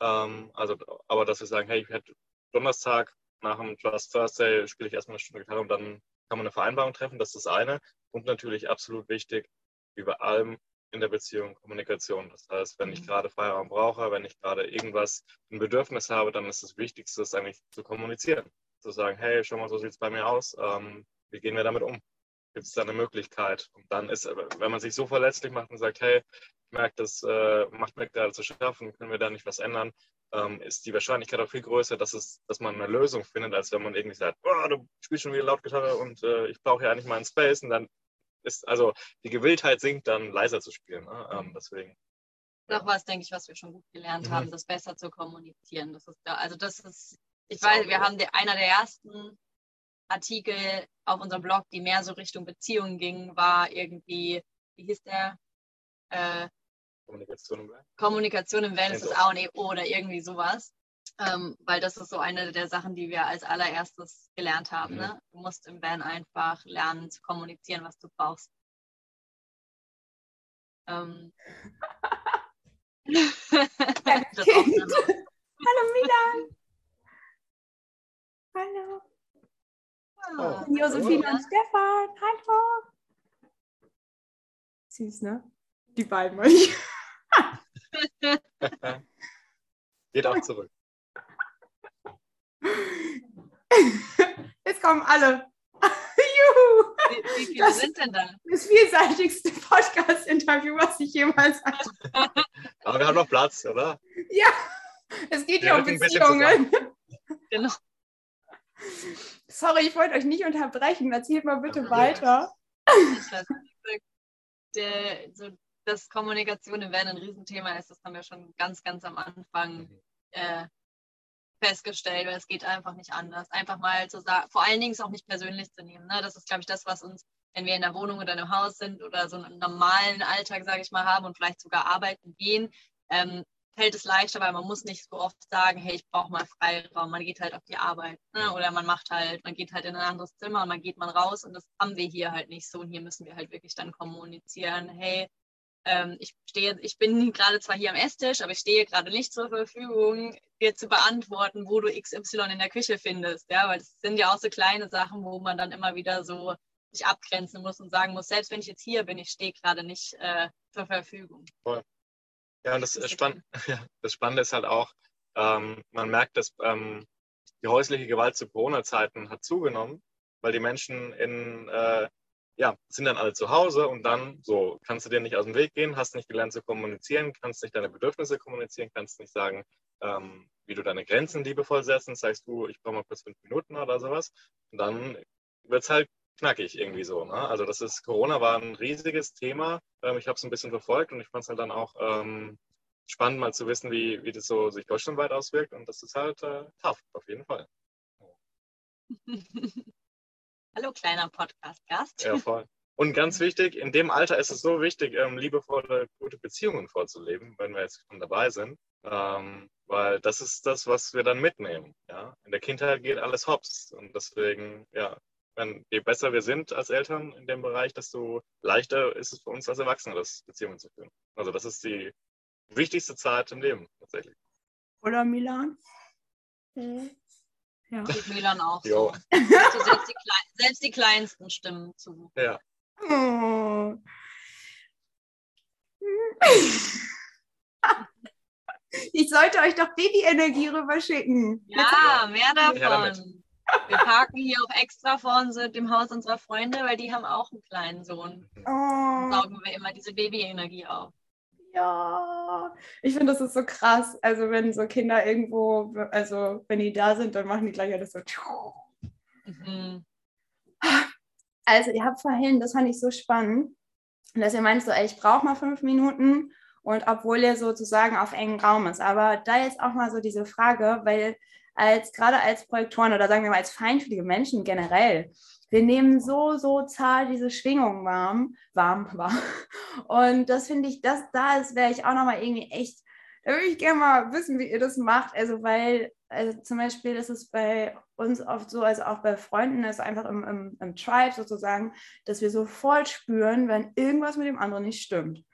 Ähm, also, aber dass wir sagen, hey, ich hätte Donnerstag nach dem Trust Thursday spiele ich erstmal eine Stunde Gitarre und dann kann man eine Vereinbarung treffen. Das ist das eine. Und natürlich absolut wichtig, wie bei allem, in der Beziehung Kommunikation. Das heißt, wenn ich mhm. gerade Feierabend brauche, wenn ich gerade irgendwas, ein Bedürfnis habe, dann ist das Wichtigste, das eigentlich zu kommunizieren. Zu sagen, hey, schau mal, so sieht es bei mir aus. Ähm, wie gehen wir damit um? Gibt es da eine Möglichkeit? Und dann ist, wenn man sich so verletzlich macht und sagt, hey, ich merke, das äh, macht mir gerade zu schaffen, können wir da nicht was ändern, ähm, ist die Wahrscheinlichkeit auch viel größer, dass, es, dass man eine Lösung findet, als wenn man irgendwie sagt, oh, du spielst schon wieder laut Gitarre und äh, ich brauche ja eigentlich mal einen Space und dann ist, also die Gewilltheit sinkt dann leiser zu spielen. Ne? Ähm, deswegen. Noch was, denke ich, was wir schon gut gelernt mhm. haben, das besser zu kommunizieren. Das ist da, also das ist, ich das weiß, wir haben der, einer der ersten Artikel auf unserem Blog, die mehr so Richtung Beziehungen ging, war irgendwie, wie hieß der? Äh, Kommunikation im Van. Kommunikation im Van ist das A und E oder irgendwie sowas ähm, weil das ist so eine der Sachen, die wir als allererstes gelernt haben. Mhm. Ne? Du musst im Van einfach lernen zu kommunizieren, was du brauchst. Ähm. Hallo Milan. Hallo. Ah, oh. Josephine und Stefan. Hallo. Süß, ne? Die beiden mal. Geht auch zurück. Jetzt kommen alle. Juhu! Wie, wie viele das sind denn da? Das vielseitigste Podcast-Interview, was ich jemals hatte. Aber wir haben noch Platz, oder? Ja, es geht ja um Beziehungen. Genau. Sorry, ich wollte euch nicht unterbrechen. Erzählt mal bitte ja, weiter. Der, so, dass Kommunikation im Van ein Riesenthema ist, das haben wir schon ganz, ganz am Anfang mhm. äh, festgestellt, weil es geht einfach nicht anders. Einfach mal zu sagen, vor allen Dingen es auch nicht persönlich zu nehmen. Ne? Das ist, glaube ich, das, was uns, wenn wir in der Wohnung oder im Haus sind oder so einen normalen Alltag, sage ich mal, haben und vielleicht sogar arbeiten gehen, ähm, fällt es leichter, weil man muss nicht so oft sagen, hey, ich brauche mal Freiraum. Man geht halt auf die Arbeit ne? oder man macht halt, man geht halt in ein anderes Zimmer und man geht mal raus und das haben wir hier halt nicht so. Und hier müssen wir halt wirklich dann kommunizieren, hey, ähm, ich stehe, ich bin gerade zwar hier am Esstisch, aber ich stehe gerade nicht zur Verfügung, dir zu beantworten, wo du XY in der Küche findest. Ja, weil es sind ja auch so kleine Sachen, wo man dann immer wieder so sich abgrenzen muss und sagen muss, selbst wenn ich jetzt hier bin, ich stehe gerade nicht äh, zur Verfügung. Voll. Ja, und das, das, Spann ja, das Spannende ist halt auch, ähm, man merkt, dass ähm, die häusliche Gewalt zu Corona-Zeiten hat zugenommen, weil die Menschen in, äh, ja, sind dann alle zu Hause und dann so kannst du dir nicht aus dem Weg gehen, hast nicht gelernt zu kommunizieren, kannst nicht deine Bedürfnisse kommunizieren, kannst nicht sagen, ähm, wie du deine Grenzen liebevoll setzen, sagst du, ich brauche mal kurz fünf Minuten oder sowas. Und dann wird es halt knackig irgendwie so. Ne? Also das ist, Corona war ein riesiges Thema. Ähm, ich habe es ein bisschen verfolgt und ich fand es halt dann auch ähm, spannend, mal zu wissen, wie, wie das so sich deutschlandweit auswirkt. Und das ist halt äh, tough, auf jeden Fall. Hallo, kleiner Podcast-Gast. Ja, voll. Und ganz wichtig, in dem Alter ist es so wichtig, ähm, liebevolle, gute Beziehungen vorzuleben, wenn wir jetzt schon dabei sind. Ähm, weil das ist das, was wir dann mitnehmen. Ja? In der Kindheit geht alles hops. Und deswegen, ja, wenn, je besser wir sind als Eltern in dem Bereich, desto leichter ist es für uns als Erwachsene, das Beziehungen zu führen. Also das ist die wichtigste Zeit im Leben tatsächlich. Oder Milan? Mhm. Ja. Geht Milan auch so. Also selbst, die selbst, die kleinsten stimmen zu. Ja. Oh. Ich sollte euch doch Babyenergie rüberschicken. Ja, mehr davon. Wir parken hier auch extra vor uns, dem Haus unserer Freunde, weil die haben auch einen kleinen Sohn. Oh. Dann saugen wir immer diese Babyenergie auf. Ja, ich finde, das ist so krass. Also, wenn so Kinder irgendwo, also wenn die da sind, dann machen die gleich alles so. Mhm. Also, ihr habt vorhin, das fand ich so spannend, dass ihr meint so, ey, ich brauche mal fünf Minuten und obwohl ihr sozusagen auf engen Raum ist. Aber da jetzt auch mal so diese Frage, weil als gerade als Projektoren oder sagen wir mal als feinfühlige Menschen generell, wir nehmen so, so zart diese Schwingungen warm, warm, warm. Und das finde ich, das da ist, wäre ich auch nochmal irgendwie echt, da würde ich gerne mal wissen, wie ihr das macht. Also, weil, also zum Beispiel ist es bei uns oft so, also auch bei Freunden, ist einfach im, im, im Tribe sozusagen, dass wir sofort spüren, wenn irgendwas mit dem anderen nicht stimmt.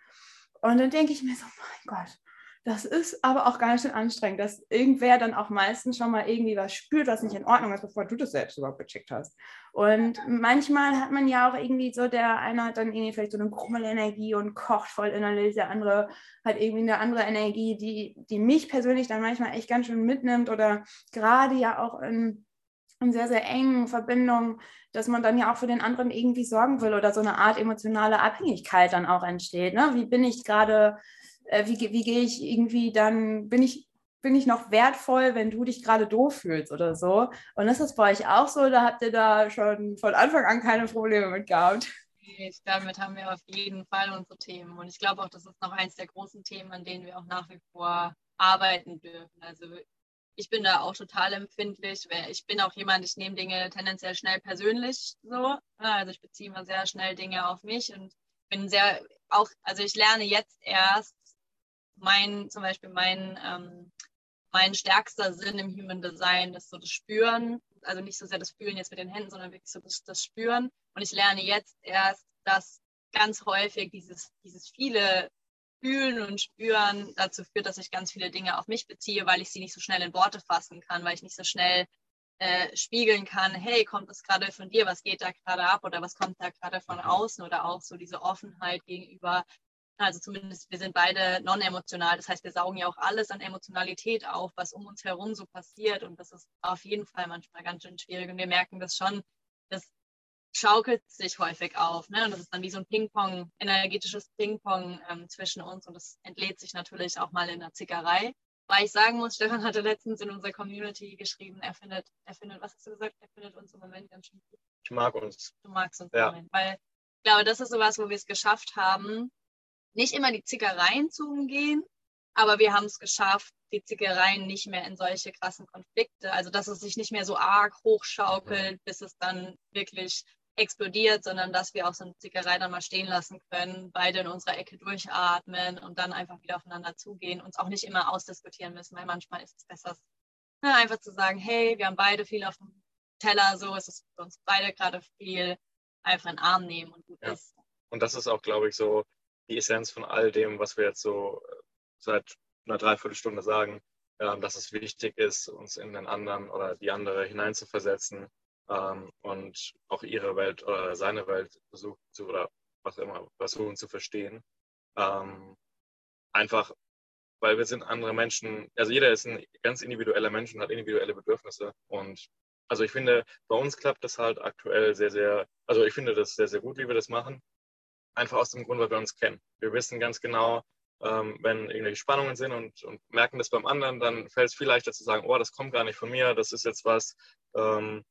Und dann denke ich mir so, mein Gott, das ist aber auch ganz schön anstrengend, dass irgendwer dann auch meistens schon mal irgendwie was spürt, was nicht in Ordnung ist, bevor du das selbst überhaupt gecheckt hast. Und manchmal hat man ja auch irgendwie so, der eine hat dann irgendwie vielleicht so eine Grummelenergie und kocht voll innerlich, der andere hat irgendwie eine andere Energie, die, die mich persönlich dann manchmal echt ganz schön mitnimmt oder gerade ja auch in, in sehr, sehr engen Verbindungen, dass man dann ja auch für den anderen irgendwie sorgen will oder so eine Art emotionale Abhängigkeit dann auch entsteht. Ne? Wie bin ich gerade äh, wie, wie gehe ich irgendwie dann, bin ich, bin ich noch wertvoll, wenn du dich gerade doof fühlst oder so. Und ist das bei euch auch so? Da habt ihr da schon von Anfang an keine Probleme mit gehabt? damit haben wir auf jeden Fall unsere Themen. Und ich glaube auch, das ist noch eins der großen Themen, an denen wir auch nach wie vor arbeiten dürfen. Also ich bin da auch total empfindlich. Ich bin auch jemand, ich nehme Dinge tendenziell schnell persönlich so. Also ich beziehe immer sehr schnell Dinge auf mich und bin sehr auch, also ich lerne jetzt erst mein, zum Beispiel mein, ähm, mein stärkster Sinn im Human Design ist so das Spüren. Also nicht so sehr das Fühlen jetzt mit den Händen, sondern wirklich so das, das Spüren. Und ich lerne jetzt erst, dass ganz häufig dieses, dieses viele Fühlen und Spüren dazu führt, dass ich ganz viele Dinge auf mich beziehe, weil ich sie nicht so schnell in Worte fassen kann, weil ich nicht so schnell äh, spiegeln kann, hey, kommt das gerade von dir, was geht da gerade ab oder was kommt da gerade von außen oder auch so diese Offenheit gegenüber also zumindest wir sind beide non-emotional. Das heißt, wir saugen ja auch alles an Emotionalität auf, was um uns herum so passiert. Und das ist auf jeden Fall manchmal ganz schön schwierig. Und wir merken das schon, das schaukelt sich häufig auf. Ne? Und das ist dann wie so ein Ping-Pong, energetisches Ping-Pong ähm, zwischen uns. Und das entlädt sich natürlich auch mal in der Zickerei. Weil ich sagen muss, Stefan hatte letztens in unserer Community geschrieben, er findet, er findet, was hast du gesagt? Er findet uns im Moment ganz schön gut. Ich mag uns. Du magst uns ja. im Moment. Weil ich glaube, das ist sowas, wo wir es geschafft haben, nicht immer die Zickereien zu umgehen, aber wir haben es geschafft, die Zickereien nicht mehr in solche krassen Konflikte, also dass es sich nicht mehr so arg hochschaukelt, bis es dann wirklich explodiert, sondern dass wir auch so eine Zickerei dann mal stehen lassen können, beide in unserer Ecke durchatmen und dann einfach wieder aufeinander zugehen, uns auch nicht immer ausdiskutieren müssen, weil manchmal ist es besser, ne, einfach zu sagen, hey, wir haben beide viel auf dem Teller, so ist es für uns beide gerade viel, einfach einen Arm nehmen und gut ja. ist. Und das ist auch, glaube ich, so die Essenz von all dem, was wir jetzt so äh, seit einer Dreiviertelstunde sagen, äh, dass es wichtig ist, uns in den anderen oder die andere hineinzuversetzen ähm, und auch ihre Welt oder seine Welt versuchen zu oder was immer versuchen zu verstehen. Ähm, einfach, weil wir sind andere Menschen, also jeder ist ein ganz individueller Mensch und hat individuelle Bedürfnisse und also ich finde, bei uns klappt das halt aktuell sehr, sehr, also ich finde das sehr, sehr gut, wie wir das machen. Einfach aus dem Grund, weil wir uns kennen. Wir wissen ganz genau, ähm, wenn irgendwelche Spannungen sind und, und, merken das beim anderen, dann fällt es viel leichter zu sagen, oh, das kommt gar nicht von mir, das ist jetzt was, ähm,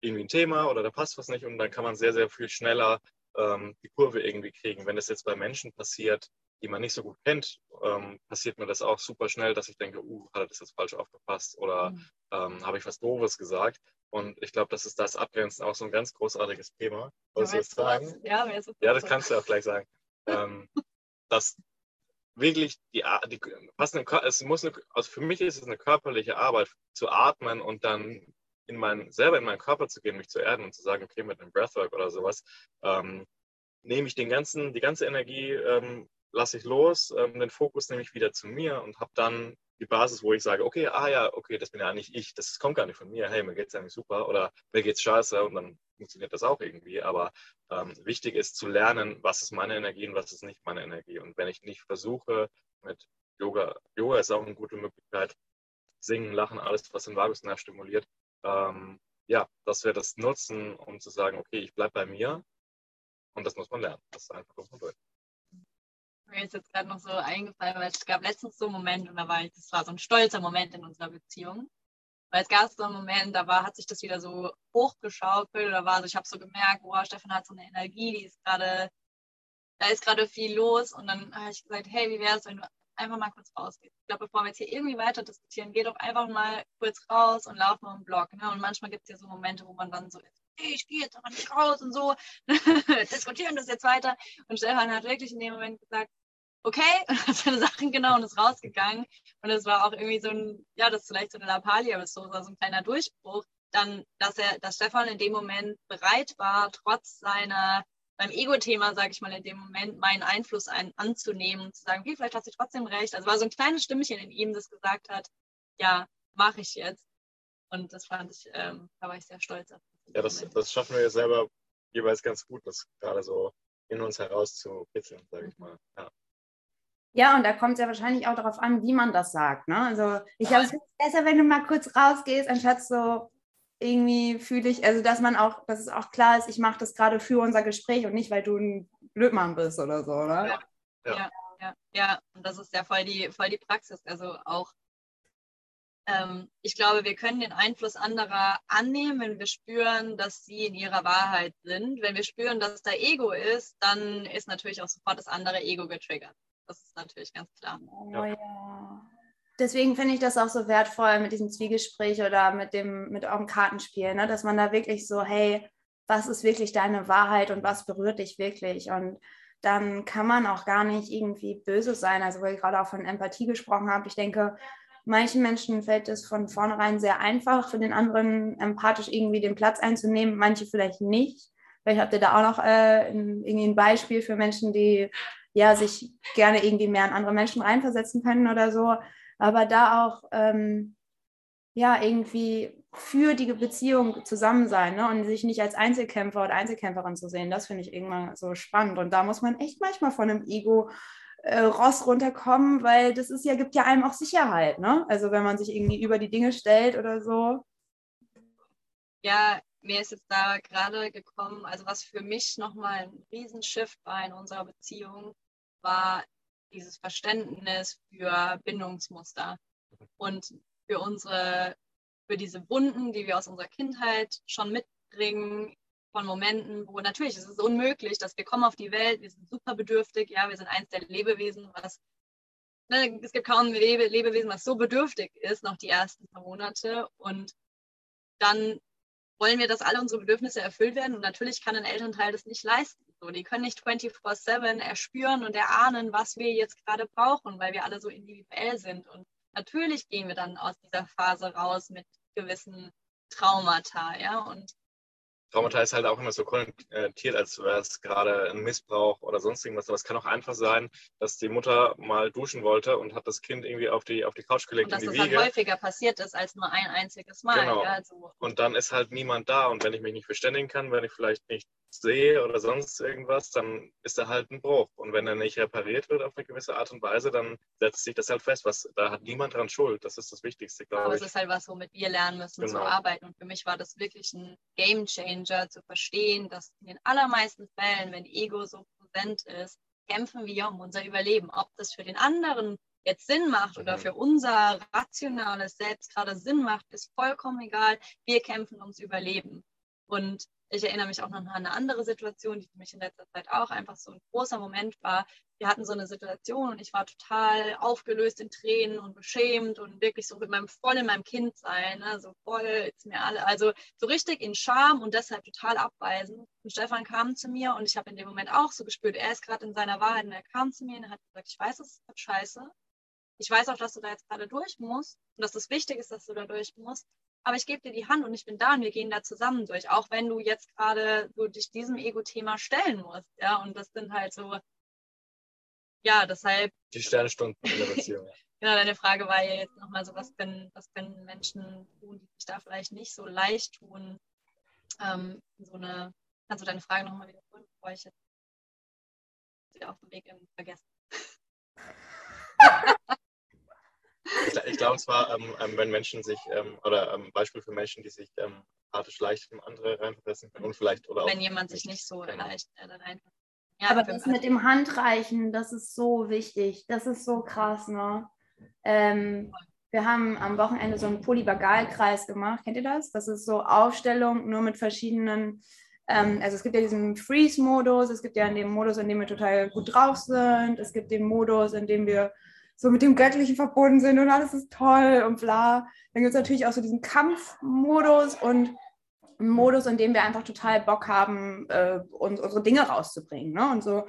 irgendwie ein Thema oder da passt was nicht und dann kann man sehr, sehr viel schneller ähm, die Kurve irgendwie kriegen. Wenn das jetzt bei Menschen passiert, die man nicht so gut kennt, ähm, passiert mir das auch super schnell, dass ich denke, uh, hat er das jetzt falsch aufgepasst oder mhm. ähm, habe ich was Doofes gesagt? Und ich glaube, das ist das Abgrenzen auch so ein ganz großartiges Thema. Wolltest du das sagen? Ja, ja, das kannst du auch gleich sagen. ähm, dass wirklich die, die fast eine, es muss eine, also für mich ist es eine körperliche Arbeit zu atmen und dann in mein, selber in meinen Körper zu gehen, mich zu erden und zu sagen, okay, mit einem Breathwork oder sowas, ähm, nehme ich den ganzen, die ganze Energie, ähm, lasse ich los, ähm, den Fokus nehme ich wieder zu mir und habe dann die Basis, wo ich sage, okay, ah ja, okay, das bin ja nicht ich, das kommt gar nicht von mir, hey, mir geht es eigentlich super oder mir geht es scheiße und dann funktioniert das auch irgendwie. Aber ähm, wichtig ist zu lernen, was ist meine Energie und was ist nicht meine Energie. Und wenn ich nicht versuche, mit Yoga, Yoga ist auch eine gute Möglichkeit, singen, lachen, alles, was den Vagusnerv stimuliert, ähm, ja, dass wir das nutzen, um zu sagen, okay, ich bleibe bei mir und das muss man lernen. Das ist einfach durch. Mir ist jetzt gerade noch so eingefallen, weil es gab letztens so einen Moment und da war ich, das war so ein stolzer Moment in unserer Beziehung. Weil es gab so einen Moment, da war, hat sich das wieder so hochgeschaukelt oder war so, ich habe so gemerkt, wow, Stefan hat so eine Energie, die ist gerade, da ist gerade viel los und dann habe ich gesagt, hey, wie wäre es, wenn du einfach mal kurz rausgehst. Ich glaube, bevor wir jetzt hier irgendwie weiter diskutieren, geh doch einfach mal kurz raus und lauf mal im Block. Ne? Und manchmal gibt es ja so Momente, wo man dann so ist, hey, ich gehe jetzt aber nicht raus und so, diskutieren das jetzt weiter. Und Stefan hat wirklich in dem Moment gesagt, okay, und hat seine Sachen genau und ist rausgegangen. Und es war auch irgendwie so ein, ja, das ist vielleicht so eine Lappalie, aber so, so ein kleiner Durchbruch, dann, dass er, dass Stefan in dem Moment bereit war, trotz seiner beim Ego-Thema, sage ich mal, in dem Moment meinen Einfluss ein, anzunehmen und zu sagen, okay, vielleicht hast du trotzdem recht. Also war so ein kleines Stimmchen in ihm, das gesagt hat, ja, mache ich jetzt. Und das fand ich, ähm, da war ich sehr stolz auf. Ja, das, das schaffen wir ja selber jeweils ganz gut, das gerade so in uns heraus zu kitzeln, sage ich mal. Ja. Ja, und da kommt es ja wahrscheinlich auch darauf an, wie man das sagt. Ne? Also ich glaube, es ist besser, wenn du mal kurz rausgehst, anstatt so irgendwie fühle ich, also dass man auch, dass es auch klar ist, ich mache das gerade für unser Gespräch und nicht, weil du ein Blödmann bist oder so, oder? Ja, ja, ja, ja. und das ist ja voll die, voll die Praxis. Also auch, ähm, ich glaube, wir können den Einfluss anderer annehmen, wenn wir spüren, dass sie in ihrer Wahrheit sind. Wenn wir spüren, dass da Ego ist, dann ist natürlich auch sofort das andere Ego getriggert. Das ist natürlich ganz klar. Oh ja. Deswegen finde ich das auch so wertvoll mit diesem Zwiegespräch oder mit dem, mit eurem Kartenspiel, ne? dass man da wirklich so, hey, was ist wirklich deine Wahrheit und was berührt dich wirklich? Und dann kann man auch gar nicht irgendwie böse sein. Also, weil ich gerade auch von Empathie gesprochen habe, ich denke, manchen Menschen fällt es von vornherein sehr einfach, für den anderen empathisch irgendwie den Platz einzunehmen, manche vielleicht nicht. Vielleicht habt ihr da auch noch äh, irgendwie ein Beispiel für Menschen, die ja sich gerne irgendwie mehr in andere Menschen reinversetzen können oder so. Aber da auch ähm, ja irgendwie für die Beziehung zusammen sein ne? und sich nicht als Einzelkämpfer oder Einzelkämpferin zu sehen, das finde ich irgendwann so spannend. Und da muss man echt manchmal von einem Ego äh, Ross runterkommen, weil das ist ja, gibt ja einem auch Sicherheit, ne? Also wenn man sich irgendwie über die Dinge stellt oder so. Ja, mir ist jetzt da gerade gekommen, also was für mich nochmal ein Riesenschiff war in unserer Beziehung, war dieses Verständnis für Bindungsmuster und für unsere, für diese Wunden, die wir aus unserer Kindheit schon mitbringen, von Momenten, wo natürlich es ist unmöglich, dass wir kommen auf die Welt, wir sind super bedürftig, ja, wir sind eins der Lebewesen, was ne, es gibt kaum ein Lebe, Lebewesen, was so bedürftig ist, noch die ersten paar Monate und dann wollen wir, dass alle unsere Bedürfnisse erfüllt werden und natürlich kann ein Elternteil das nicht leisten. So, die können nicht 24/7 erspüren und erahnen, was wir jetzt gerade brauchen, weil wir alle so individuell sind. Und natürlich gehen wir dann aus dieser Phase raus mit gewissen Traumata, ja. Und Traumata ist halt auch immer so konnotiert, als wäre es gerade ein Missbrauch oder sonst irgendwas. Aber es kann auch einfach sein, dass die Mutter mal duschen wollte und hat das Kind irgendwie auf die, auf die Couch gelegt und in dass die das Wiege. halt häufiger passiert ist als nur ein einziges Mal. Genau. Ja, also, Und dann ist halt niemand da. Und wenn ich mich nicht verständigen kann, wenn ich vielleicht nicht sehe oder sonst irgendwas, dann ist da halt ein Bruch. Und wenn er nicht repariert wird auf eine gewisse Art und Weise, dann setzt sich das halt fest. Was, da hat niemand dran Schuld. Das ist das Wichtigste, aber glaube es ich. ist halt was, womit wir lernen müssen zu Genau. arbeiten. Und für mich war das wirklich ein Game Changer, zu verstehen, dass in den allermeisten Fällen, wenn Ego so präsent ist, kämpfen wir um unser Überleben. Ob das für den anderen jetzt Sinn macht oder Mhm. für unser rationales Selbst gerade Sinn macht, ist vollkommen egal. Wir kämpfen ums Überleben. Und ich erinnere mich auch noch an eine andere Situation, die für mich in letzter Zeit auch einfach so ein großer Moment war. Wir hatten so eine Situation und ich war total aufgelöst in Tränen und beschämt und wirklich so mit meinem voll in meinem Kindsein, ne? so voll ist mir alle, also so richtig in Scham und deshalb total abweisend. Und Stefan kam zu mir und ich habe in dem Moment auch so gespürt, er ist gerade in seiner Wahrheit und er kam zu mir und hat gesagt, ich weiß, es ist grad scheiße. Ich weiß auch, dass du da jetzt gerade durch musst und dass es wichtig ist, dass du da durch musst. Aber ich gebe dir die Hand und ich bin da und wir gehen da zusammen durch, auch wenn du jetzt gerade so dich diesem Ego-Thema stellen musst. Ja, und das sind halt so, ja, deshalb, Die Sternstunden in der Beziehung. genau, deine Frage war ja jetzt nochmal so, was können, was können Menschen tun, die sich da vielleicht nicht so leicht tun? Ähm, so eine, kannst du deine Frage nochmal wiederholen, bevor ich jetzt wieder auf dem Weg irgendwie vergesse? Ich, ich glaube, es war, ähm, ähm, wenn Menschen sich, ähm, oder ähm, Beispiel für Menschen, die sich ähm, empathisch leicht in andere reinversetzen können und vielleicht, oder auch Wenn jemand sich nicht so Genau. leicht äh, da rein. Ja, Aber das mit dem Handreichen, das ist so wichtig. Das ist so krass, ne? Ähm, wir haben am Wochenende so einen Polyvagalkreis gemacht. Kennt ihr das? Das ist so Aufstellung, nur mit verschiedenen. Ähm, also es gibt ja diesen Freeze-Modus, es gibt ja den Modus, in dem wir total gut drauf sind, es gibt den Modus, in dem wir so mit dem Göttlichen verbunden sind und alles ist toll und bla. Dann gibt es natürlich auch so diesen Kampfmodus und einen Modus, in dem wir einfach total Bock haben, äh, uns, unsere Dinge rauszubringen. Ne? Und so.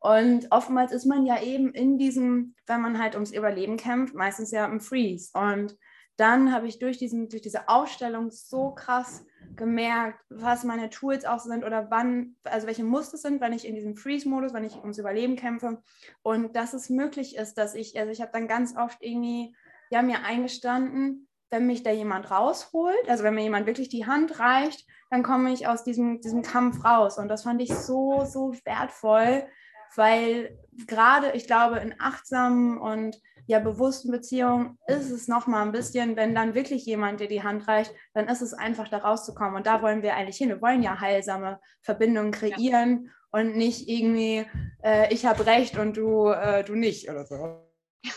Und oftmals ist man ja eben in diesem, wenn man halt ums Überleben kämpft, meistens ja im Freeze. Und dann habe ich durch, diesen, durch diese Ausstellung so krass gemerkt, was meine Tools auch sind oder wann, also welche Muster sind, wenn ich in diesem Freeze-Modus, wenn ich ums Überleben kämpfe. Und dass es möglich ist, dass ich, also ich habe dann ganz oft irgendwie, ja, mir eingestanden, wenn mich da jemand rausholt, also wenn mir jemand wirklich die Hand reicht, dann komme ich aus diesem, diesem Kampf raus. Und das fand ich so, so wertvoll, weil gerade, ich glaube, in achtsamen und ja bewussten Beziehungen ist es nochmal ein bisschen, wenn dann wirklich jemand dir die Hand reicht, dann ist es einfach da rauszukommen. Und da wollen wir eigentlich hin. Wir wollen ja heilsame Verbindungen kreieren und nicht irgendwie, äh, ich habe recht und du, äh, du nicht oder so.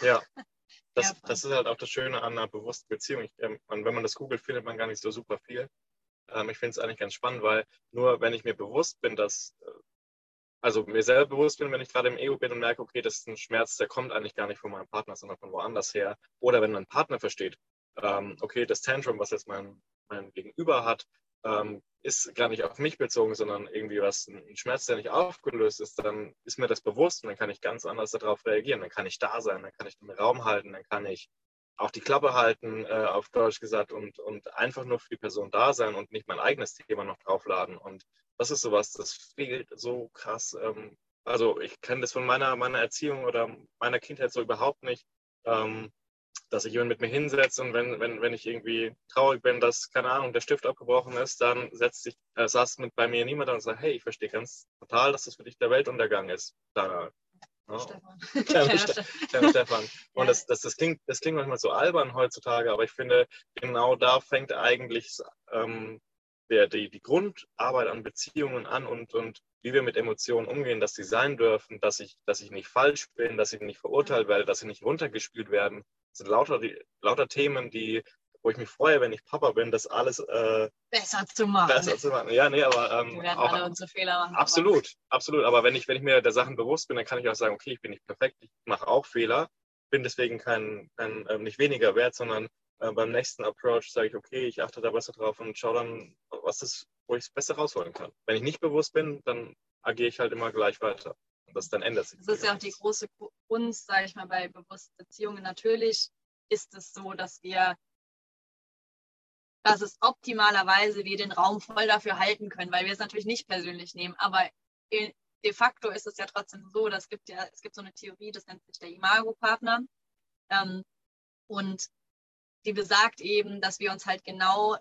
Ja. Das, Ja, das ist halt auch das Schöne an einer bewussten Beziehung. Ich, ähm, und wenn man das googelt, findet man gar nicht so super viel. Ähm, ich finde es eigentlich ganz spannend, weil nur wenn ich mir bewusst bin, dass, äh, also mir selber bewusst bin, wenn ich gerade im Ego bin und merke, okay, das ist ein Schmerz, der kommt eigentlich gar nicht von meinem Partner, sondern von woanders her. Oder wenn mein Partner versteht, ähm, okay, das Tantrum, was jetzt mein, mein Gegenüber hat, ähm, ist gar nicht auf mich bezogen, sondern irgendwie was, ein Schmerz, der nicht aufgelöst ist, dann ist mir das bewusst und dann kann ich ganz anders darauf reagieren. Dann kann ich da sein, dann kann ich den Raum halten, dann kann ich auch die Klappe halten, äh, auf Deutsch gesagt, und, und einfach nur für die Person da sein und nicht mein eigenes Thema noch draufladen. Und das ist sowas, das fehlt so krass. Ähm, also ich kenne das von meiner, meiner Erziehung oder meiner Kindheit so überhaupt nicht. Ähm, dass sich jemand mit mir hinsetzt und wenn, wenn, wenn ich irgendwie traurig bin, dass, keine Ahnung, der Stift abgebrochen ist, dann setzt sich, äh, saß mit bei mir niemand und sagt, hey, ich verstehe ganz total, dass das für dich der Weltuntergang ist. Da, ja, Stefan. Kleiner Ste- kleiner Stefan. Und Ja. das, das, das, klingt, das klingt manchmal so albern heutzutage, aber ich finde, genau da fängt eigentlich ähm, der, die, die Grundarbeit an Beziehungen an und, und wie wir mit Emotionen umgehen, dass sie sein dürfen, dass ich, dass ich nicht falsch bin, dass ich nicht verurteilt werde, dass sie nicht runtergespielt werden. Das sind lauter, die, lauter Themen, die, wo ich mich freue, wenn ich Papa bin, das alles äh, Besser zu machen. besser zu machen. Ja, nee, aber ähm, Wir werden auch, alle unsere Fehler machen. Absolut, absolut. Aber wenn ich, wenn ich mir der Sachen bewusst bin, dann kann ich auch sagen, okay, ich bin nicht perfekt, ich mache auch Fehler, bin deswegen kein, kein ähm, nicht weniger wert, sondern äh, beim nächsten Approach sage ich, okay, ich achte da besser drauf und schaue dann, was ist, wo ich es besser rausholen kann. Wenn ich nicht bewusst bin, dann agiere ich halt immer gleich weiter. Und das dann ändert sich. Das ist ja auch die große Kunst, sage ich mal, bei bewussten Beziehungen. Natürlich ist es so, dass wir dass es optimalerweise wir den Raum voll dafür halten können, weil wir es natürlich nicht persönlich nehmen. Aber de facto ist es ja trotzdem so, dass es gibt ja, es gibt so eine Theorie, das nennt sich der Imago-Partner. Ähm, und die besagt eben, dass wir uns halt genau,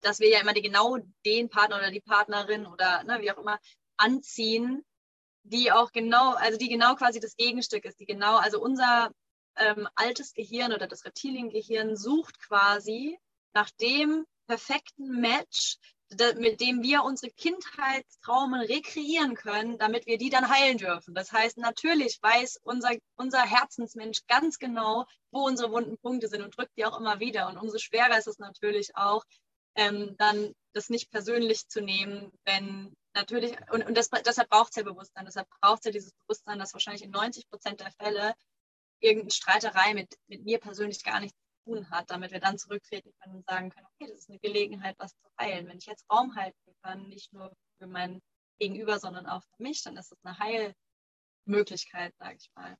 dass wir ja immer die genau den Partner oder die Partnerin oder ne, wie auch immer anziehen, die auch genau, also die genau quasi das Gegenstück ist, die genau, also unser ähm, altes Gehirn oder das Reptiliengehirn sucht quasi nach dem perfekten Match, mit dem wir unsere Kindheitstraumen rekreieren können, damit wir die dann heilen dürfen. Das heißt, natürlich weiß unser, unser Herzensmensch ganz genau, wo unsere wunden Punkte sind und drückt die auch immer wieder. Und umso schwerer ist es natürlich auch, ähm, dann das nicht persönlich zu nehmen, wenn natürlich, und, und das, deshalb braucht es ja Bewusstsein, deshalb braucht es ja dieses Bewusstsein, dass wahrscheinlich in 90 Prozent der Fälle irgendeine Streiterei mit, mit mir persönlich gar nichts tun hat, damit wir dann zurücktreten können und sagen können, okay, das ist eine Gelegenheit, was zu heilen. Wenn ich jetzt Raum halten kann, nicht nur für mein Gegenüber, sondern auch für mich, dann ist das eine Heilmöglichkeit, sage ich mal.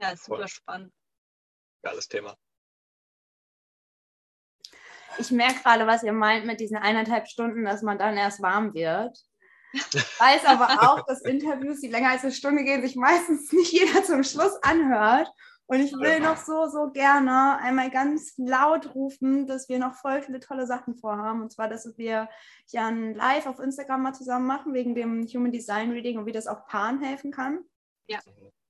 Ja, ist super Voll. spannend. Geiles Thema. Ich merke gerade, was ihr meint mit diesen eineinhalb Stunden, dass man dann erst warm wird. Weiß aber auch, dass Interviews, die länger als eine Stunde gehen, sich meistens nicht jeder zum Schluss anhört. Und ich will noch so, so gerne einmal ganz laut rufen, dass wir noch voll viele tolle Sachen vorhaben. Und zwar, dass wir ja ein Live auf Instagram mal zusammen machen, wegen dem Human Design Reading und wie das auch Paaren helfen kann. Ja.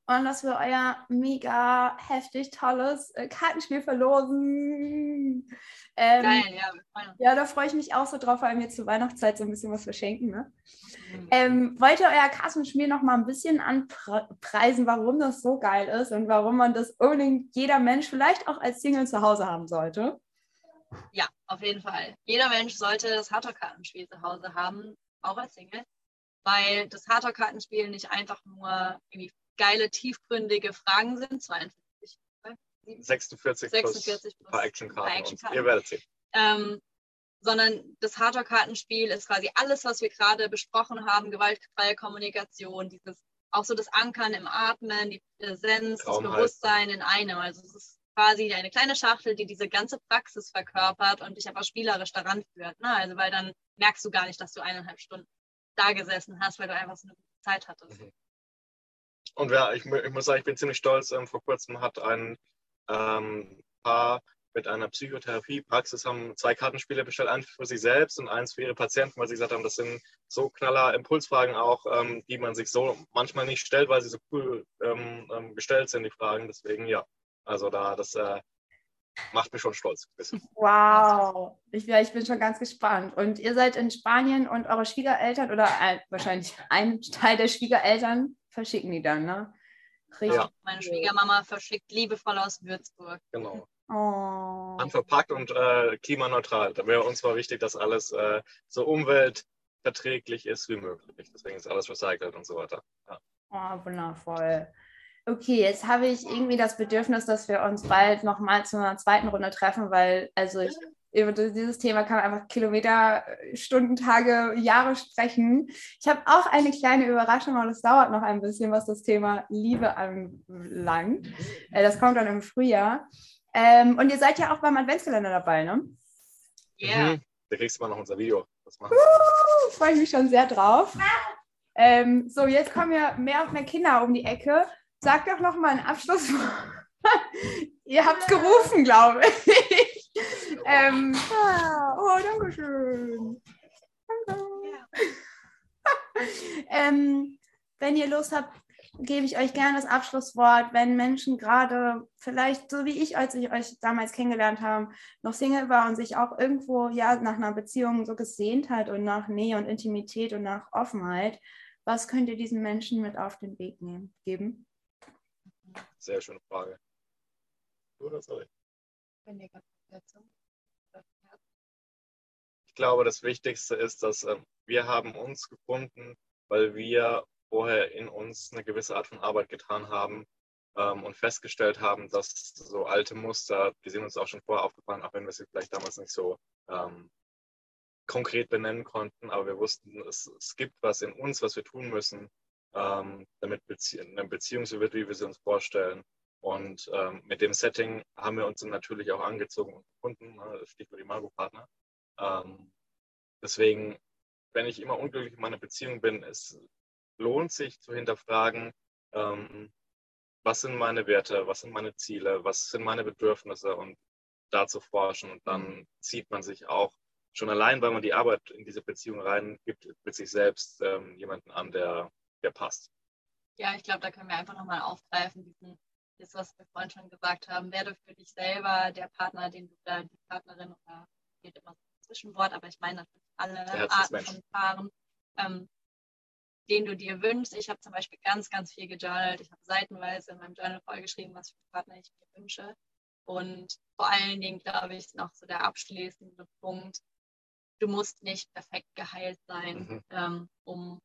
Und dass wir euer mega heftig tolles äh, Kartenspiel verlosen. Ähm, Geil, ja. Ja, da freue ich mich auch so drauf, weil wir zur Weihnachtszeit so ein bisschen was verschenken. Ne? Mhm. Ähm, wollt ihr euer Kassenspiel noch mal ein bisschen anpreisen, warum das so geil ist und warum man das unbedingt jeder Mensch vielleicht auch als Single zu Hause haben sollte? Ja, auf jeden Fall. Jeder Mensch sollte das Hardcore-Kartenspiel zu Hause haben, auch als Single, weil das Hardcore-Kartenspiel nicht einfach nur irgendwie geile, tiefgründige Fragen sind, 52 46, 46 plus, plus Actionkarten. Action Ihr werdet sehen. Ähm, sondern das Hardcore-Kartenspiel ist quasi alles, was wir gerade besprochen haben, gewaltfreie Kommunikation, dieses auch so das Ankern im Atmen, die Präsenz, das Bewusstsein in einem. Also es ist quasi eine kleine Schachtel, die diese ganze Praxis verkörpert und dich aber spielerisch daran führt. Ne? Also weil dann merkst du gar nicht, dass du eineinhalb Stunden da gesessen hast, weil du einfach so eine gute Zeit hattest. Mhm. Und ja, ich, ich, muss sagen, ich bin ziemlich stolz. Ähm, vor kurzem hat ein ähm, Paar mit einer Psychotherapie-Praxis haben zwei Kartenspiele bestellt, eins für sich selbst und eins für ihre Patienten, weil sie gesagt haben, das sind so knaller Impulsfragen auch, ähm, die man sich so manchmal nicht stellt, weil sie so cool ähm, ähm gestellt sind, die Fragen. Deswegen ja, also da, das äh, macht mich schon stolz. Wow, ich, ja, ich bin schon ganz gespannt. Und ihr seid in Spanien und eure Schwiegereltern oder äh, wahrscheinlich ein Teil der Schwiegereltern verschicken die dann, ne? Richtig. Ja. Meine Schwiegermama verschickt liebevoll aus Würzburg. Genau. Oh. Anverpackt und äh, klimaneutral. Da wäre uns war wichtig, dass alles äh, so umweltverträglich ist wie möglich. Deswegen ist alles recycelt und so weiter. Ja. Oh, wundervoll. Okay, jetzt habe ich irgendwie das Bedürfnis, dass wir uns bald nochmal zu einer zweiten Runde treffen, weil also ich über dieses Thema kann man einfach Kilometer, Stunden, Tage, Jahre sprechen. Ich habe auch eine kleine Überraschung, aber das dauert noch ein bisschen, was das Thema Liebe anlangt. Äh, das kommt dann im Frühjahr. Ähm, und ihr seid ja auch beim Adventskalender dabei, ne? Ja. Yeah. Mhm. Da kriegst du mal noch unser Video. Uh, Freue ich mich schon sehr drauf. Ähm, so, jetzt kommen ja mehr und mehr Kinder um die Ecke. Sag doch noch mal einen Abschluss. ihr habt gerufen, glaube ich. Ähm, ah, oh, danke schön. Danke. ähm, wenn ihr Lust habt, gebe ich euch gerne das Abschlusswort. Wenn Menschen gerade vielleicht, so wie ich, als ich euch damals kennengelernt habe, noch Single war und sich auch irgendwo ja nach einer Beziehung so gesehnt hat und nach Nähe und Intimität und nach Offenheit, was könnt ihr diesen Menschen mit auf den Weg nehmen, geben? Sehr schöne Frage. Oder soll ich? Ich glaube, das Wichtigste ist, dass äh, wir haben uns gefunden, weil wir vorher in uns eine gewisse Art von Arbeit getan haben ähm, und festgestellt haben, dass so alte Muster, die sind uns auch schon vorher aufgefallen, auch wenn wir sie vielleicht damals nicht so ähm, konkret benennen konnten, aber wir wussten, es, es, gibt was in uns, was wir tun müssen, ähm, damit Bezie eine Beziehung so wird, wie wir sie uns vorstellen. Und ähm, mit dem Setting haben wir uns dann natürlich auch angezogen und gefunden, ne? Stichwort Imago-Partner. Ähm, deswegen, wenn ich immer unglücklich in meiner Beziehung bin, es lohnt sich zu hinterfragen, ähm, was sind meine Werte, was sind meine Ziele, was sind meine Bedürfnisse und da zu forschen. Und dann zieht man sich auch schon allein, weil man die Arbeit in diese Beziehung reingibt, mit sich selbst ähm, jemanden an, der, der passt. Ja, ich glaube, da können wir einfach nochmal aufgreifen, diesen, das, was wir vorhin schon gesagt haben, werde für dich selber der Partner, den du da, die Partnerin oder geht immer so Zwischenwort, aber ich meine natürlich alle Arten von Paaren, ähm, den du dir wünschst. Ich habe zum Beispiel ganz, ganz viel gejournalt. Ich habe seitenweise in meinem Journal vollgeschrieben, was für Partner ich mir wünsche. Und vor allen Dingen, glaube ich, noch so der abschließende Punkt, du musst nicht perfekt geheilt sein, mhm. ähm, um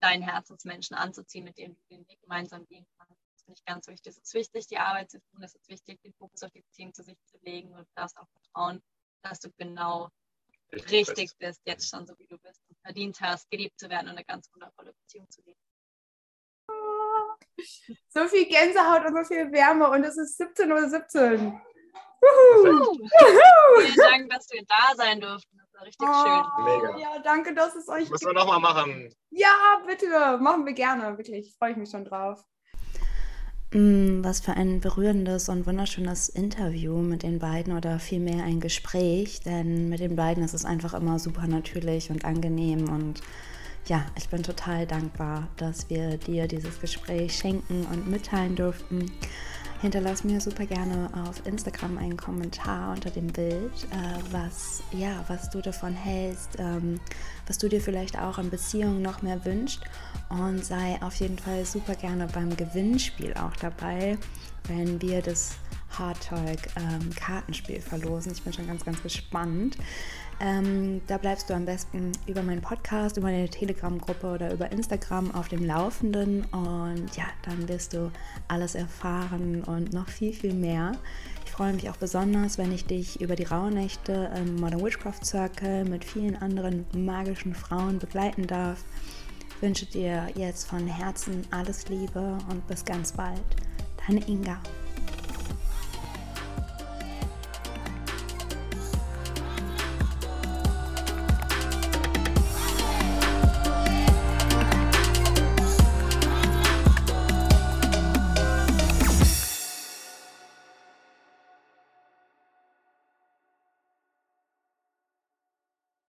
deinen Herzensmenschen anzuziehen, mit dem du den Weg gemeinsam gehen kannst. Das finde ich ganz wichtig. Es ist wichtig, die Arbeit zu tun. Es ist wichtig, den Fokus auf die Beziehung zu sich zu legen und darfst auch vertrauen, dass du genau richtig, richtig bist, jetzt schon so wie du bist und verdient hast, geliebt zu werden und eine ganz wundervolle Beziehung zu leben. So viel Gänsehaut und so viel Wärme und es ist 17.17 Uhr. 17. Vielen Dank, dass wir da sein durften. Das war richtig oh, schön. Mega. Ja, danke, dass es euch. Müssen wir nochmal machen. Ja, bitte. Machen wir gerne. Wirklich. Freue ich mich schon drauf. Mm, was für ein berührendes und wunderschönes Interview mit den beiden oder vielmehr ein Gespräch, denn mit den beiden ist es einfach immer super natürlich und angenehm und ja, ich bin total dankbar, dass wir dir dieses Gespräch schenken und mitteilen durften. Hinterlass mir super gerne auf Instagram einen Kommentar unter dem Bild, äh, was, ja, was du davon hältst, ähm, was du dir vielleicht auch an Beziehungen noch mehr wünscht und sei auf jeden Fall super gerne beim Gewinnspiel auch dabei, wenn wir das Hard Talk ähm, Kartenspiel verlosen. Ich bin schon ganz, ganz gespannt. Ähm, da bleibst du am besten über meinen Podcast, über meine Telegram-Gruppe oder über Instagram auf dem Laufenden und ja, dann wirst du alles erfahren und noch viel, viel mehr. Ich freue mich auch besonders, wenn ich dich über die Rauhnächte im Modern Witchcraft Circle mit vielen anderen magischen Frauen begleiten darf. Ich wünsche dir jetzt von Herzen alles Liebe und bis ganz bald. Deine Inga.